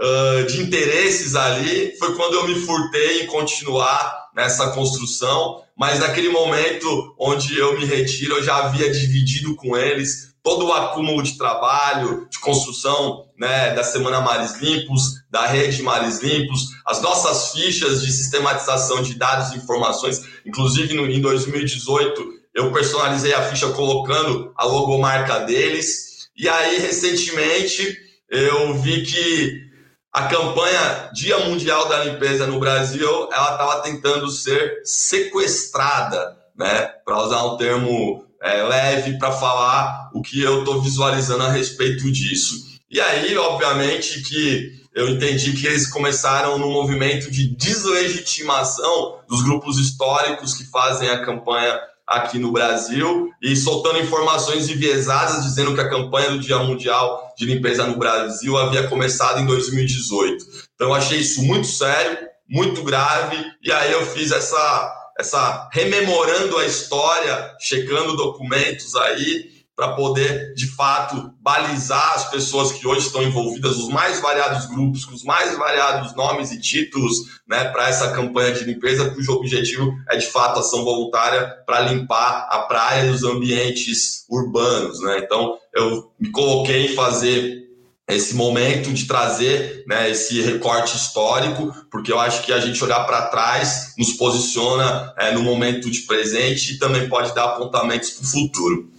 Speaker 2: uh, de interesses ali, foi quando eu me furtei em continuar nessa construção, mas naquele momento onde eu me retiro, eu já havia dividido com eles todo o acúmulo de trabalho, de construção né, da Semana Mares Limpos, da rede Mares Limpos, as nossas fichas de sistematização de dados e informações, inclusive no, em 2018 eu personalizei a ficha colocando a logomarca deles, e aí recentemente eu vi que a campanha Dia Mundial da Limpeza no Brasil, ela estava tentando ser sequestrada né? Para usar um termo é, leve para falar o que eu estou visualizando a respeito disso. E aí, obviamente, que eu entendi que eles começaram no movimento de deslegitimação dos grupos históricos que fazem a campanha aqui no Brasil e soltando informações enviesadas dizendo que a campanha do Dia Mundial de Limpeza no Brasil havia começado em 2018. Então eu achei isso muito sério, muito grave e aí eu fiz essa essa rememorando a história, checando documentos aí para poder, de fato, balizar as pessoas que hoje estão envolvidas, os mais variados grupos, com os mais variados nomes e títulos, né, para essa campanha de limpeza, cujo objetivo é, de fato, ação voluntária para limpar a praia e os ambientes urbanos. Né? Então, eu me coloquei em fazer esse momento de trazer né, esse recorte histórico, porque eu acho que a gente olhar para trás nos posiciona é, no momento de presente e também pode dar apontamentos para o futuro.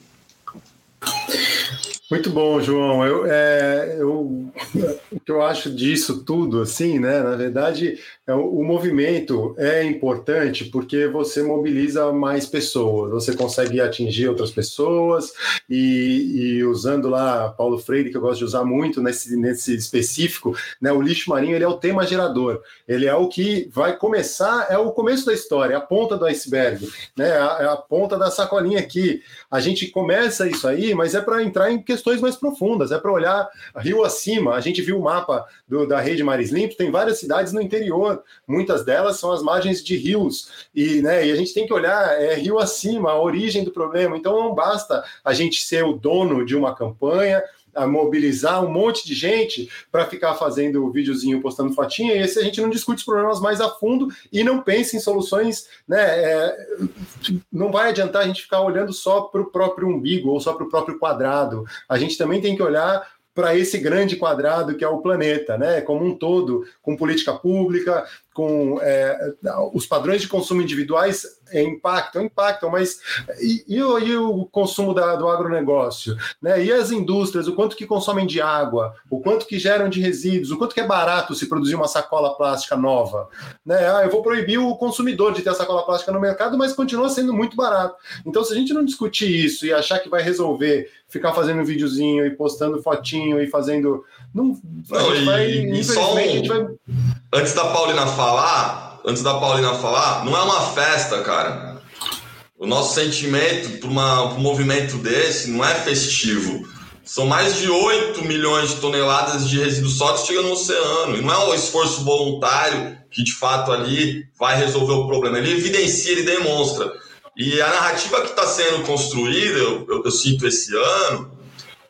Speaker 1: Muito bom, João. Eu, é, eu, o que eu acho disso tudo, assim, né? Na verdade, é, o movimento é importante porque você mobiliza mais pessoas, você consegue atingir outras pessoas e, e, usando lá Paulo Freire, que eu gosto de usar muito nesse, nesse específico, né, o lixo marinho ele é o tema gerador, ele é o que vai começar, é o começo da história, é a ponta do iceberg, né, é a, é a ponta da sacolinha aqui. A gente começa isso aí, mas é para entrar em questões mais profundas, é para olhar rio acima. A gente viu o mapa do, da rede Mares Limpos, tem várias cidades no interior muitas delas são as margens de rios, e, né, e a gente tem que olhar é, rio acima, a origem do problema. Então não basta a gente ser o dono de uma campanha, a mobilizar um monte de gente para ficar fazendo videozinho, postando fotinha, e se a gente não discute os problemas mais a fundo e não pensa em soluções, né? É, não vai adiantar a gente ficar olhando só para o próprio umbigo ou só para o próprio quadrado. A gente também tem que olhar para esse grande quadrado que é o planeta, né? Como um todo, com política pública, com é, os padrões de consumo individuais é, impactam, impactam, mas e, e, o, e o, consumo da, do agronegócio? Né? E as indústrias, o quanto que consomem de água, o quanto que geram de resíduos, o quanto que é barato se produzir uma sacola plástica nova? Né? Ah, eu vou proibir o consumidor de ter a sacola plástica no mercado, mas continua sendo muito barato. Então, se a gente não discutir isso e achar que vai resolver ficar fazendo um videozinho e postando fotinho e fazendo. Não,
Speaker 2: não e, vai, e só um... vai... Antes da Paulina falar, antes da Paulina falar, não é uma festa, cara. O nosso sentimento para um movimento desse não é festivo. São mais de 8 milhões de toneladas de resíduos sólidos que chegam no oceano. E não é o esforço voluntário que de fato ali vai resolver o problema. Ele evidencia, ele demonstra. E a narrativa que está sendo construída, eu, eu, eu, sinto esse ano,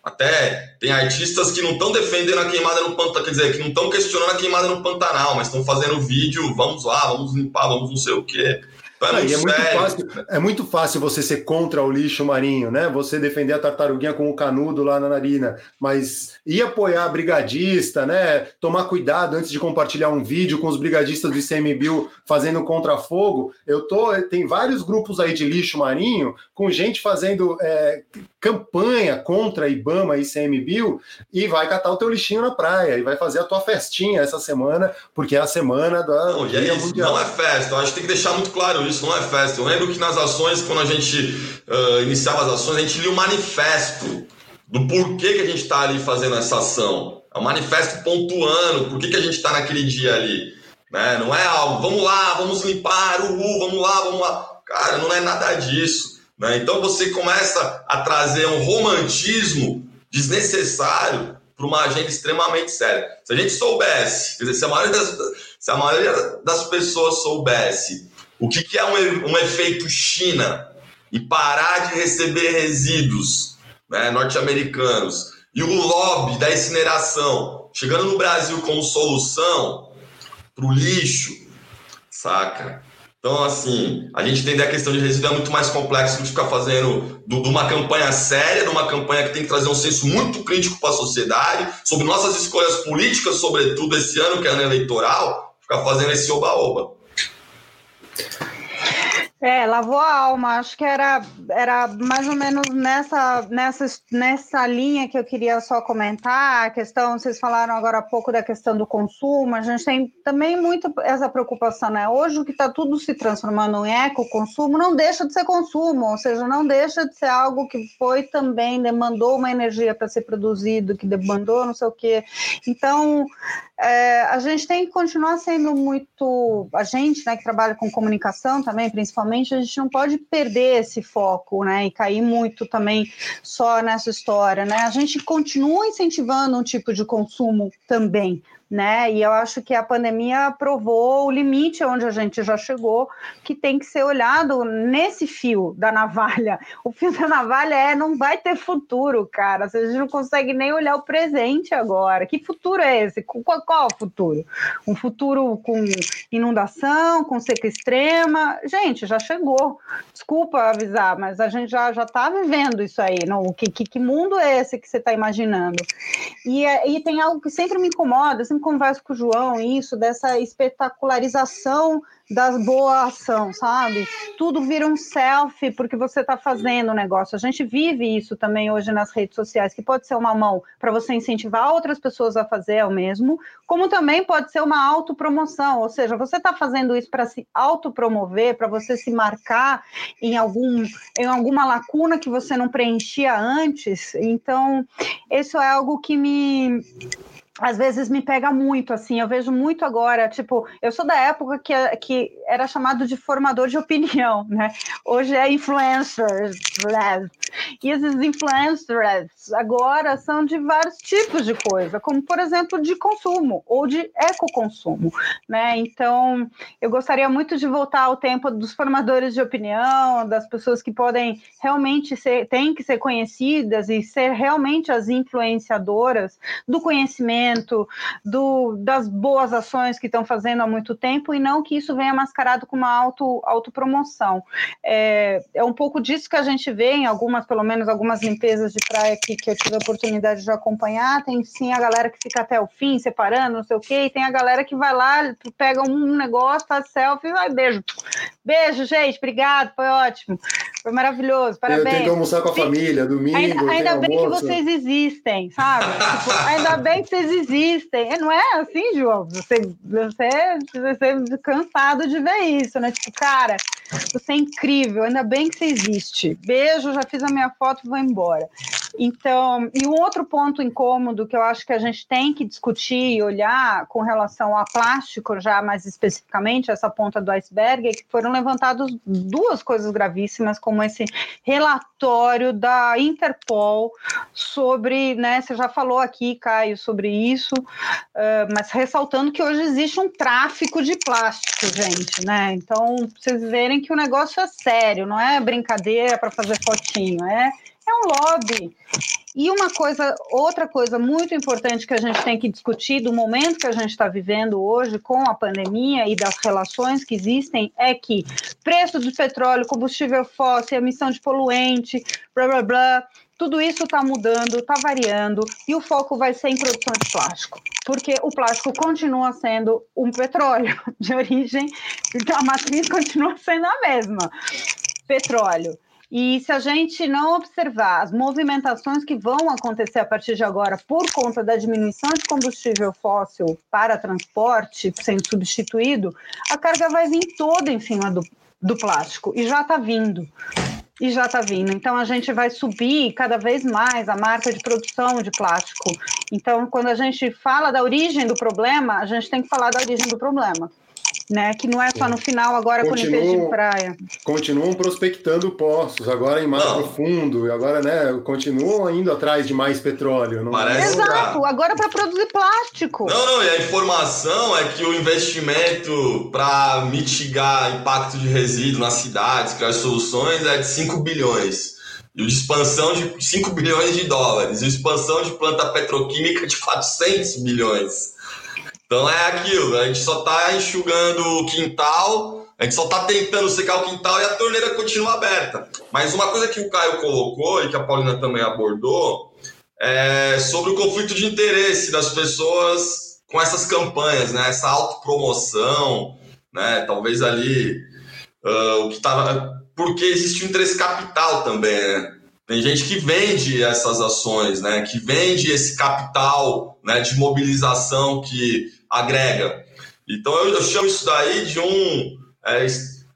Speaker 2: até tem artistas que não estão defendendo a queimada no Pantanal, quer dizer, que não estão questionando a queimada no Pantanal, mas estão fazendo vídeo, vamos lá, vamos limpar, vamos não sei o quê.
Speaker 1: É, muito, fácil, é muito fácil você ser contra o lixo marinho, né? Você defender a tartaruguinha com o canudo lá na narina, mas e apoiar a brigadista, né? Tomar cuidado antes de compartilhar um vídeo com os brigadistas do ICMBio fazendo contrafogo. Eu tô, tem vários grupos aí de lixo marinho com gente fazendo é, campanha contra IBAMA e ICMBio e vai catar o teu lixinho na praia e vai fazer a tua festinha essa semana, porque é a semana da
Speaker 2: não, é isso. Não é festa, eu acho que tem que deixar muito claro isso, não é festa. Eu lembro que nas ações, quando a gente uh, iniciava as ações, a gente lia o manifesto do porquê que a gente está ali fazendo essa ação. É um manifesto pontuando por que, que a gente está naquele dia ali. Né? Não é algo, vamos lá, vamos limpar, uhul, vamos lá, vamos lá. Cara, não é nada disso. Né? Então você começa a trazer um romantismo desnecessário para uma agenda extremamente séria. Se a gente soubesse, quer dizer, se a maioria das, se a maioria das pessoas soubesse o que, que é um, um efeito China e parar de receber resíduos né, norte-americanos e o lobby da incineração chegando no Brasil como solução para o lixo, saca? Então, assim, a gente entender a questão de resíduo é muito mais complexo do que ficar fazendo de uma campanha séria, de uma campanha que tem que trazer um senso muito crítico para a sociedade, sobre nossas escolhas políticas, sobretudo esse ano, que é ano eleitoral, ficar fazendo esse oba-oba.
Speaker 3: É, lavou a alma. Acho que era, era mais ou menos nessa, nessa, nessa linha que eu queria só comentar. A questão, vocês falaram agora há pouco da questão do consumo. A gente tem também muito essa preocupação, né? Hoje o que está tudo se transformando em eco-consumo não deixa de ser consumo, ou seja, não deixa de ser algo que foi também, demandou uma energia para ser produzido, que demandou não sei o quê. Então, é, a gente tem que continuar sendo muito. A gente, né, que trabalha com comunicação também, principalmente, a gente não pode perder esse foco, né, e cair muito também só nessa história, né? A gente continua incentivando um tipo de consumo também, né? E eu acho que a pandemia provou o limite onde a gente já chegou, que tem que ser olhado nesse fio da navalha. O fio da navalha é não vai ter futuro, cara. A gente não consegue nem olhar o presente agora. Que futuro é esse? Qual, qual o futuro? Um futuro com inundação, com seca extrema? Gente, já chegou. Desculpa avisar, mas a gente já já está vivendo isso aí. Não? Que, que, que mundo é esse que você está imaginando? E, é, e tem algo que sempre me incomoda, sempre converso com o João isso, dessa espetacularização das boa ação, sabe? Tudo vira um selfie porque você está fazendo o negócio. A gente vive isso também hoje nas redes sociais, que pode ser uma mão para você incentivar outras pessoas a fazer o mesmo, como também pode ser uma autopromoção, ou seja, você está fazendo isso para se autopromover, para você se marcar em algum em alguma lacuna que você não preenchia antes. Então, isso é algo que me às vezes me pega muito, assim, eu vejo muito agora, tipo, eu sou da época que, que era chamado de formador de opinião, né? Hoje é influencer, e esses influencers agora são de vários tipos de coisa, como, por exemplo, de consumo ou de ecoconsumo, né? Então, eu gostaria muito de voltar ao tempo dos formadores de opinião, das pessoas que podem realmente ser, têm que ser conhecidas e ser realmente as influenciadoras do conhecimento do, das boas ações que estão fazendo há muito tempo e não que isso venha mascarado com uma auto, autopromoção. É, é um pouco disso que a gente vê em algumas, pelo menos algumas limpezas de praia que, que eu tive a oportunidade de acompanhar. Tem sim a galera que fica até o fim, separando, não sei o quê, e tem a galera que vai lá, pega um negócio, faz selfie e vai, beijo. Beijo, gente, obrigado, foi ótimo. Foi maravilhoso, parabéns. Eu
Speaker 1: tenho que almoçar com a família, domingo.
Speaker 3: Ainda, ainda bem almoço. que vocês existem, sabe? tipo, ainda bem que vocês existem. É, não é assim, João? Você, você, você é cansado de ver isso, né? Tipo, cara, você é incrível, ainda bem que você existe. Beijo, já fiz a minha foto e vou embora. Então, e um outro ponto incômodo que eu acho que a gente tem que discutir e olhar com relação a plástico, já mais especificamente, essa ponta do iceberg, é que foram levantadas duas coisas gravíssimas, como esse relatório da Interpol sobre, né, você já falou aqui, Caio, sobre isso, uh, mas ressaltando que hoje existe um tráfico de plástico, gente, né? Então, vocês verem que o negócio é sério, não é brincadeira para fazer fotinho, é é um lobby. E uma coisa, outra coisa muito importante que a gente tem que discutir do momento que a gente está vivendo hoje com a pandemia e das relações que existem é que preço do petróleo, combustível fóssil, emissão de poluente, blá blá blá, tudo isso está mudando, está variando e o foco vai ser em produção de plástico, porque o plástico continua sendo um petróleo <laughs> de origem, então a matriz continua sendo a mesma, petróleo. E se a gente não observar as movimentações que vão acontecer a partir de agora por conta da diminuição de combustível fóssil para transporte sendo substituído, a carga vai vir toda em cima do, do plástico e já está vindo. E já está vindo. Então a gente vai subir cada vez mais a marca de produção de plástico. Então, quando a gente fala da origem do problema, a gente tem que falar da origem do problema né? Que não é só no final agora continuam, com limpeza de praia.
Speaker 1: Continuam prospectando poços, agora em mais não. profundo, e agora, né, continuam indo atrás de mais petróleo. Não
Speaker 3: Parece Exato, agora para produzir plástico.
Speaker 2: Não, não, e a informação é que o investimento para mitigar impacto de resíduo nas cidades, criar soluções, é de 5 bilhões. E de expansão de 5 <laughs> bilhões de dólares. E expansão de planta petroquímica de 400 bilhões. Então é aquilo, a gente só está enxugando o quintal, a gente só está tentando secar o quintal e a torneira continua aberta. Mas uma coisa que o Caio colocou e que a Paulina também abordou é sobre o conflito de interesse das pessoas com essas campanhas, né? Essa autopromoção, né? Talvez ali uh, o que estava. Porque existe um interesse capital também, né? Tem gente que vende essas ações, né? Que vende esse capital né, de mobilização que agrega. Então eu, eu chamo isso daí de um é,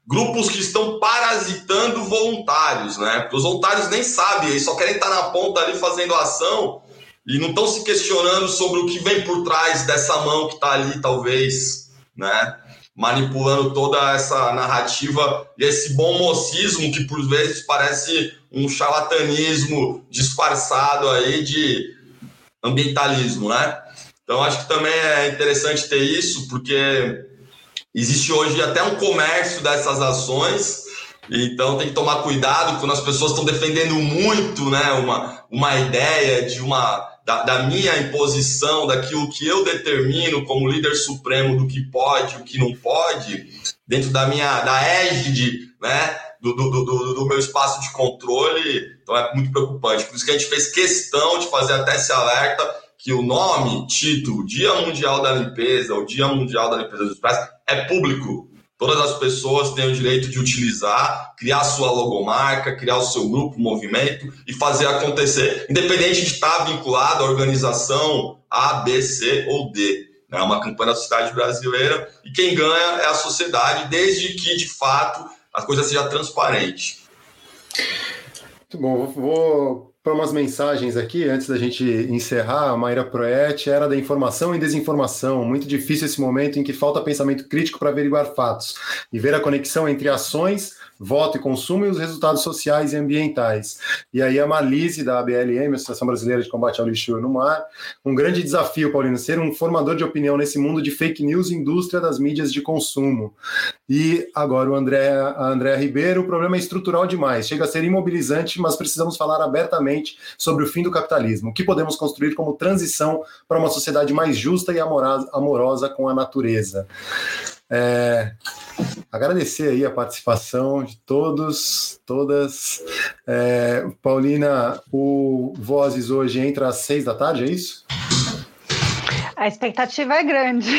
Speaker 2: grupos que estão parasitando voluntários, né? Porque os voluntários nem sabem, eles só querem estar na ponta ali fazendo ação e não estão se questionando sobre o que vem por trás dessa mão que está ali, talvez, né? Manipulando toda essa narrativa e esse bom mocismo que por vezes parece um charlatanismo disfarçado aí de ambientalismo, né? Então acho que também é interessante ter isso, porque existe hoje até um comércio dessas ações, então tem que tomar cuidado quando as pessoas estão defendendo muito né, uma, uma ideia de uma da, da, minha imposição, daquilo que eu determino como líder supremo do que pode, o que não pode, dentro da minha da égide, né, do, do, do, do meu espaço de controle. Então é muito preocupante. Por isso que a gente fez questão de fazer até esse alerta que o nome, título, Dia Mundial da Limpeza, o Dia Mundial da Limpeza dos Pratos, é público. Todas as pessoas têm o direito de utilizar, criar sua logomarca, criar o seu grupo, movimento e fazer acontecer, independente de estar vinculado à organização A, B, C ou D. É uma campanha da sociedade brasileira e quem ganha é a sociedade, desde que, de fato, a coisa seja transparente.
Speaker 1: Muito bom, vou para umas mensagens aqui, antes da gente encerrar, a Mayra Proet era da informação e desinformação. Muito difícil esse momento em que falta pensamento crítico para averiguar fatos e ver a conexão entre ações voto e consumo e os resultados sociais e ambientais. E aí a Malise, da ABLM, Associação Brasileira de Combate ao Lixo no Mar, um grande desafio, Paulino, ser um formador de opinião nesse mundo de fake news e indústria das mídias de consumo. E agora o André, a Andréa Ribeiro, o problema é estrutural demais, chega a ser imobilizante, mas precisamos falar abertamente sobre o fim do capitalismo, o que podemos construir como transição para uma sociedade mais justa e amorosa com a natureza. É, agradecer aí a participação de todos, todas. É, Paulina, o Vozes hoje entra às seis da tarde, é isso?
Speaker 3: A expectativa é grande.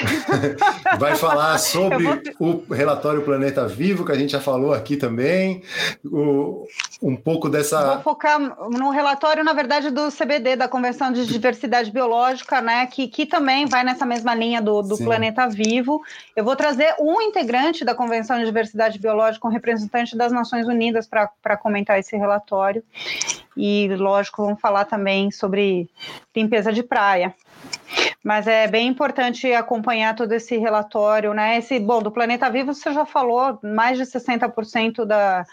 Speaker 3: <laughs>
Speaker 1: Vai falar sobre vou... o relatório Planeta Vivo, que a gente já falou aqui também, o, um pouco dessa.
Speaker 3: Vou focar no relatório, na verdade, do CBD, da Convenção de Diversidade Biológica, né, que, que também vai nessa mesma linha do, do Planeta Vivo. Eu vou trazer um integrante da Convenção de Diversidade Biológica, um representante das Nações Unidas, para comentar esse relatório. E, lógico, vamos falar também sobre limpeza de praia. Mas é bem importante acompanhar todo esse relatório, né? Esse, bom, do Planeta Vivo você já falou, mais de 60% da,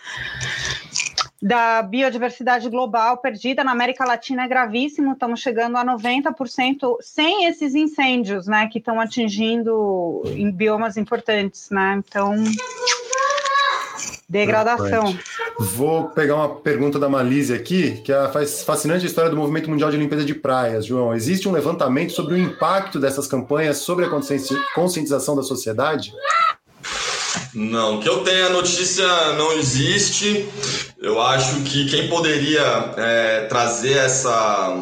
Speaker 3: da biodiversidade global perdida na América Latina é gravíssimo, estamos chegando a 90% sem esses incêndios, né, que estão atingindo em biomas importantes, né? Então, Degradação.
Speaker 1: Vou pegar uma pergunta da Malise aqui, que é a fascinante história do Movimento Mundial de Limpeza de Praias. João, existe um levantamento sobre o impacto dessas campanhas sobre a conscientização da sociedade?
Speaker 2: Não, que eu tenha notícia não existe. Eu acho que quem poderia é, trazer essa,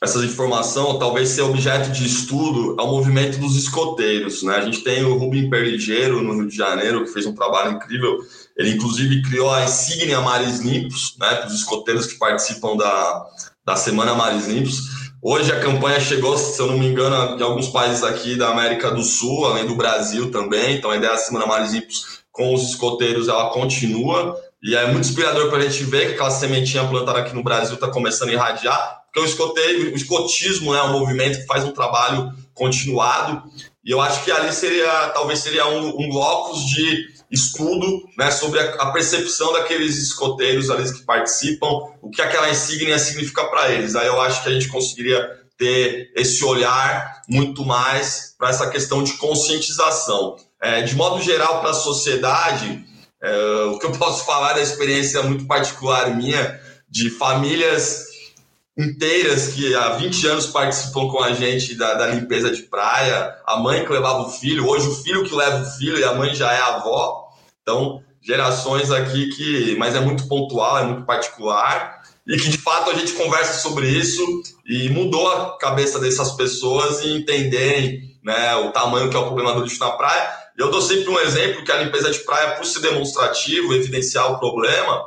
Speaker 2: essa informação, talvez ser objeto de estudo, é o movimento dos escoteiros. Né? A gente tem o Rubem Perligeiro, no Rio de Janeiro, que fez um trabalho incrível ele, inclusive, criou a insígnia Mares Limpos, né, para os escoteiros que participam da, da Semana Mares Limpos. Hoje a campanha chegou, se eu não me engano, de alguns países aqui da América do Sul, além do Brasil também. Então a ideia da Semana Mares Limpos com os escoteiros, ela continua. E é muito inspirador para a gente ver que aquela sementinha plantada aqui no Brasil está começando a irradiar, porque o, escoteiro, o escotismo né, é um movimento que faz um trabalho continuado. E eu acho que ali seria, talvez seria um, um locus de estudo né, sobre a, a, percepção daqueles escoteiros ali que participam, o que aquela insígnia significa para eles. Aí eu acho que a gente conseguiria ter esse olhar muito mais para essa questão de conscientização. É, de modo geral, para a sociedade, é, <laughs> o que eu posso falar da experiência muito particular minha, de famílias inteiras que há 20 anos participam com a gente da, da, limpeza de praia, a mãe que levava o filho, hoje o filho que leva o filho e a mãe já é avó. Então, gerações aqui que, mas é muito pontual, é muito particular e que de fato a gente conversa sobre isso e mudou a cabeça dessas pessoas e entenderem né, o tamanho que é o problema do lixo na praia. Eu dou sempre um exemplo que a limpeza de praia, por ser demonstrativo, evidenciar o problema,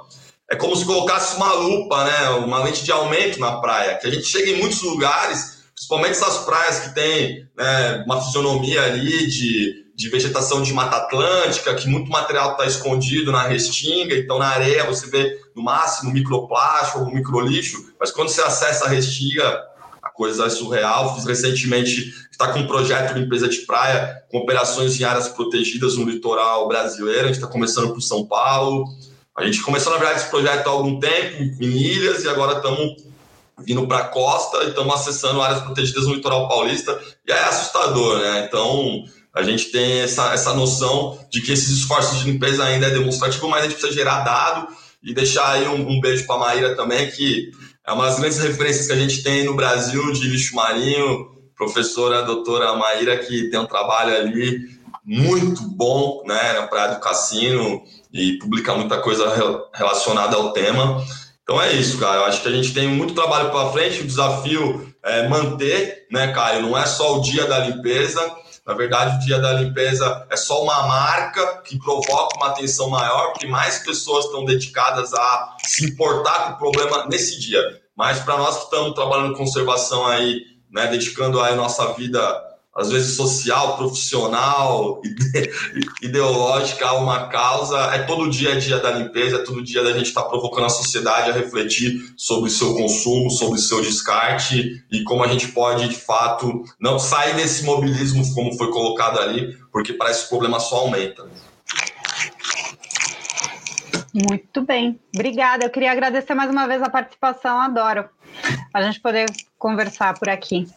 Speaker 2: é como se colocasse uma lupa, né, uma lente de aumento na praia, que a gente chega em muitos lugares, principalmente essas praias que tem né, uma fisionomia ali de, de vegetação de mata atlântica, que muito material está escondido na restinga, então na areia você vê no máximo microplástico microlixo, mas quando você acessa a restinga, a coisa é surreal. Fiz recentemente, está com um projeto de limpeza de praia com operações em áreas protegidas no litoral brasileiro, a gente está começando por São Paulo, a gente começou, na verdade, esse projeto há algum tempo, em ilhas, e agora estamos vindo para a costa e estamos acessando áreas protegidas no litoral paulista, e é assustador, né? Então, a gente tem essa, essa noção de que esses esforços de limpeza ainda é demonstrativo, mas a gente precisa gerar dado e deixar aí um, um beijo para a Maíra também, que é uma das grandes referências que a gente tem no Brasil de lixo marinho, professora doutora Maíra, que tem um trabalho ali muito bom né, na Praia do Cassino, e publicar muita coisa relacionada ao tema. Então é isso, cara. Eu acho que a gente tem muito trabalho para frente. O desafio é manter, né, Caio? Não é só o dia da limpeza. Na verdade, o dia da limpeza é só uma marca que provoca uma atenção maior, porque mais pessoas estão dedicadas a se importar com o problema nesse dia. Mas para nós que estamos trabalhando conservação aí, né, dedicando a nossa vida às vezes social, profissional, <laughs> ideológica a uma causa, é todo dia a dia da limpeza, é todo dia da gente estar tá provocando a sociedade a refletir sobre o seu consumo, sobre o seu descarte e como a gente pode, de fato, não sair desse mobilismo como foi colocado ali, porque parece que o problema só aumenta.
Speaker 3: Muito bem, obrigada. Eu queria agradecer mais uma vez a participação, adoro a gente poder conversar por aqui.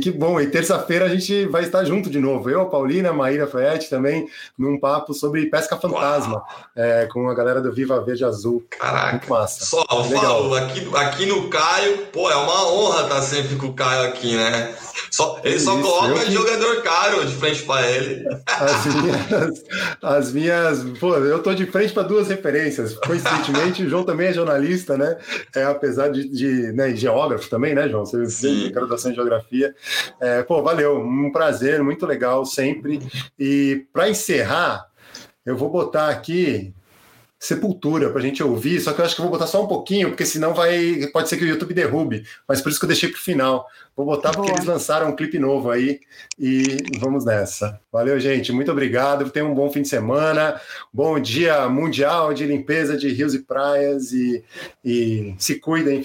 Speaker 1: Que bom, e terça-feira a gente vai estar junto de novo. Eu, a Paulina, a Maíra Fayette também, num papo sobre pesca fantasma, é, com a galera do Viva Verde Azul.
Speaker 2: Caraca, Muito massa. Só, Legal. aqui, aqui no Caio, pô, é uma honra estar sempre com o Caio aqui, né? Só, ele só coloca que... jogador caro de frente para ele.
Speaker 1: As <laughs> minhas, as minhas. Pô, eu tô de frente para duas referências. Coincidentemente, o João também é jornalista, né? É, apesar de, de né, geógrafo também, né, João? Você tem graduação em geografia. É, pô, valeu, um prazer, muito legal sempre. E para encerrar, eu vou botar aqui Sepultura para a gente ouvir, só que eu acho que eu vou botar só um pouquinho, porque senão vai pode ser que o YouTube derrube, mas por isso que eu deixei para o final. Vou botar porque eles lançaram um clipe novo aí e vamos nessa. Valeu, gente, muito obrigado, tenham um bom fim de semana, bom dia mundial de limpeza de rios e praias e, e se cuidem.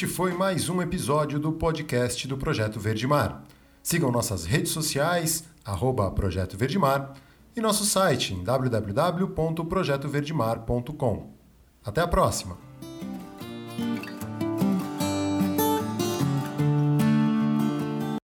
Speaker 1: Este foi mais um episódio do podcast do Projeto Verde Mar. Sigam nossas redes sociais, arroba Projeto e nosso site em www.projetoverdemar.com. Até a próxima!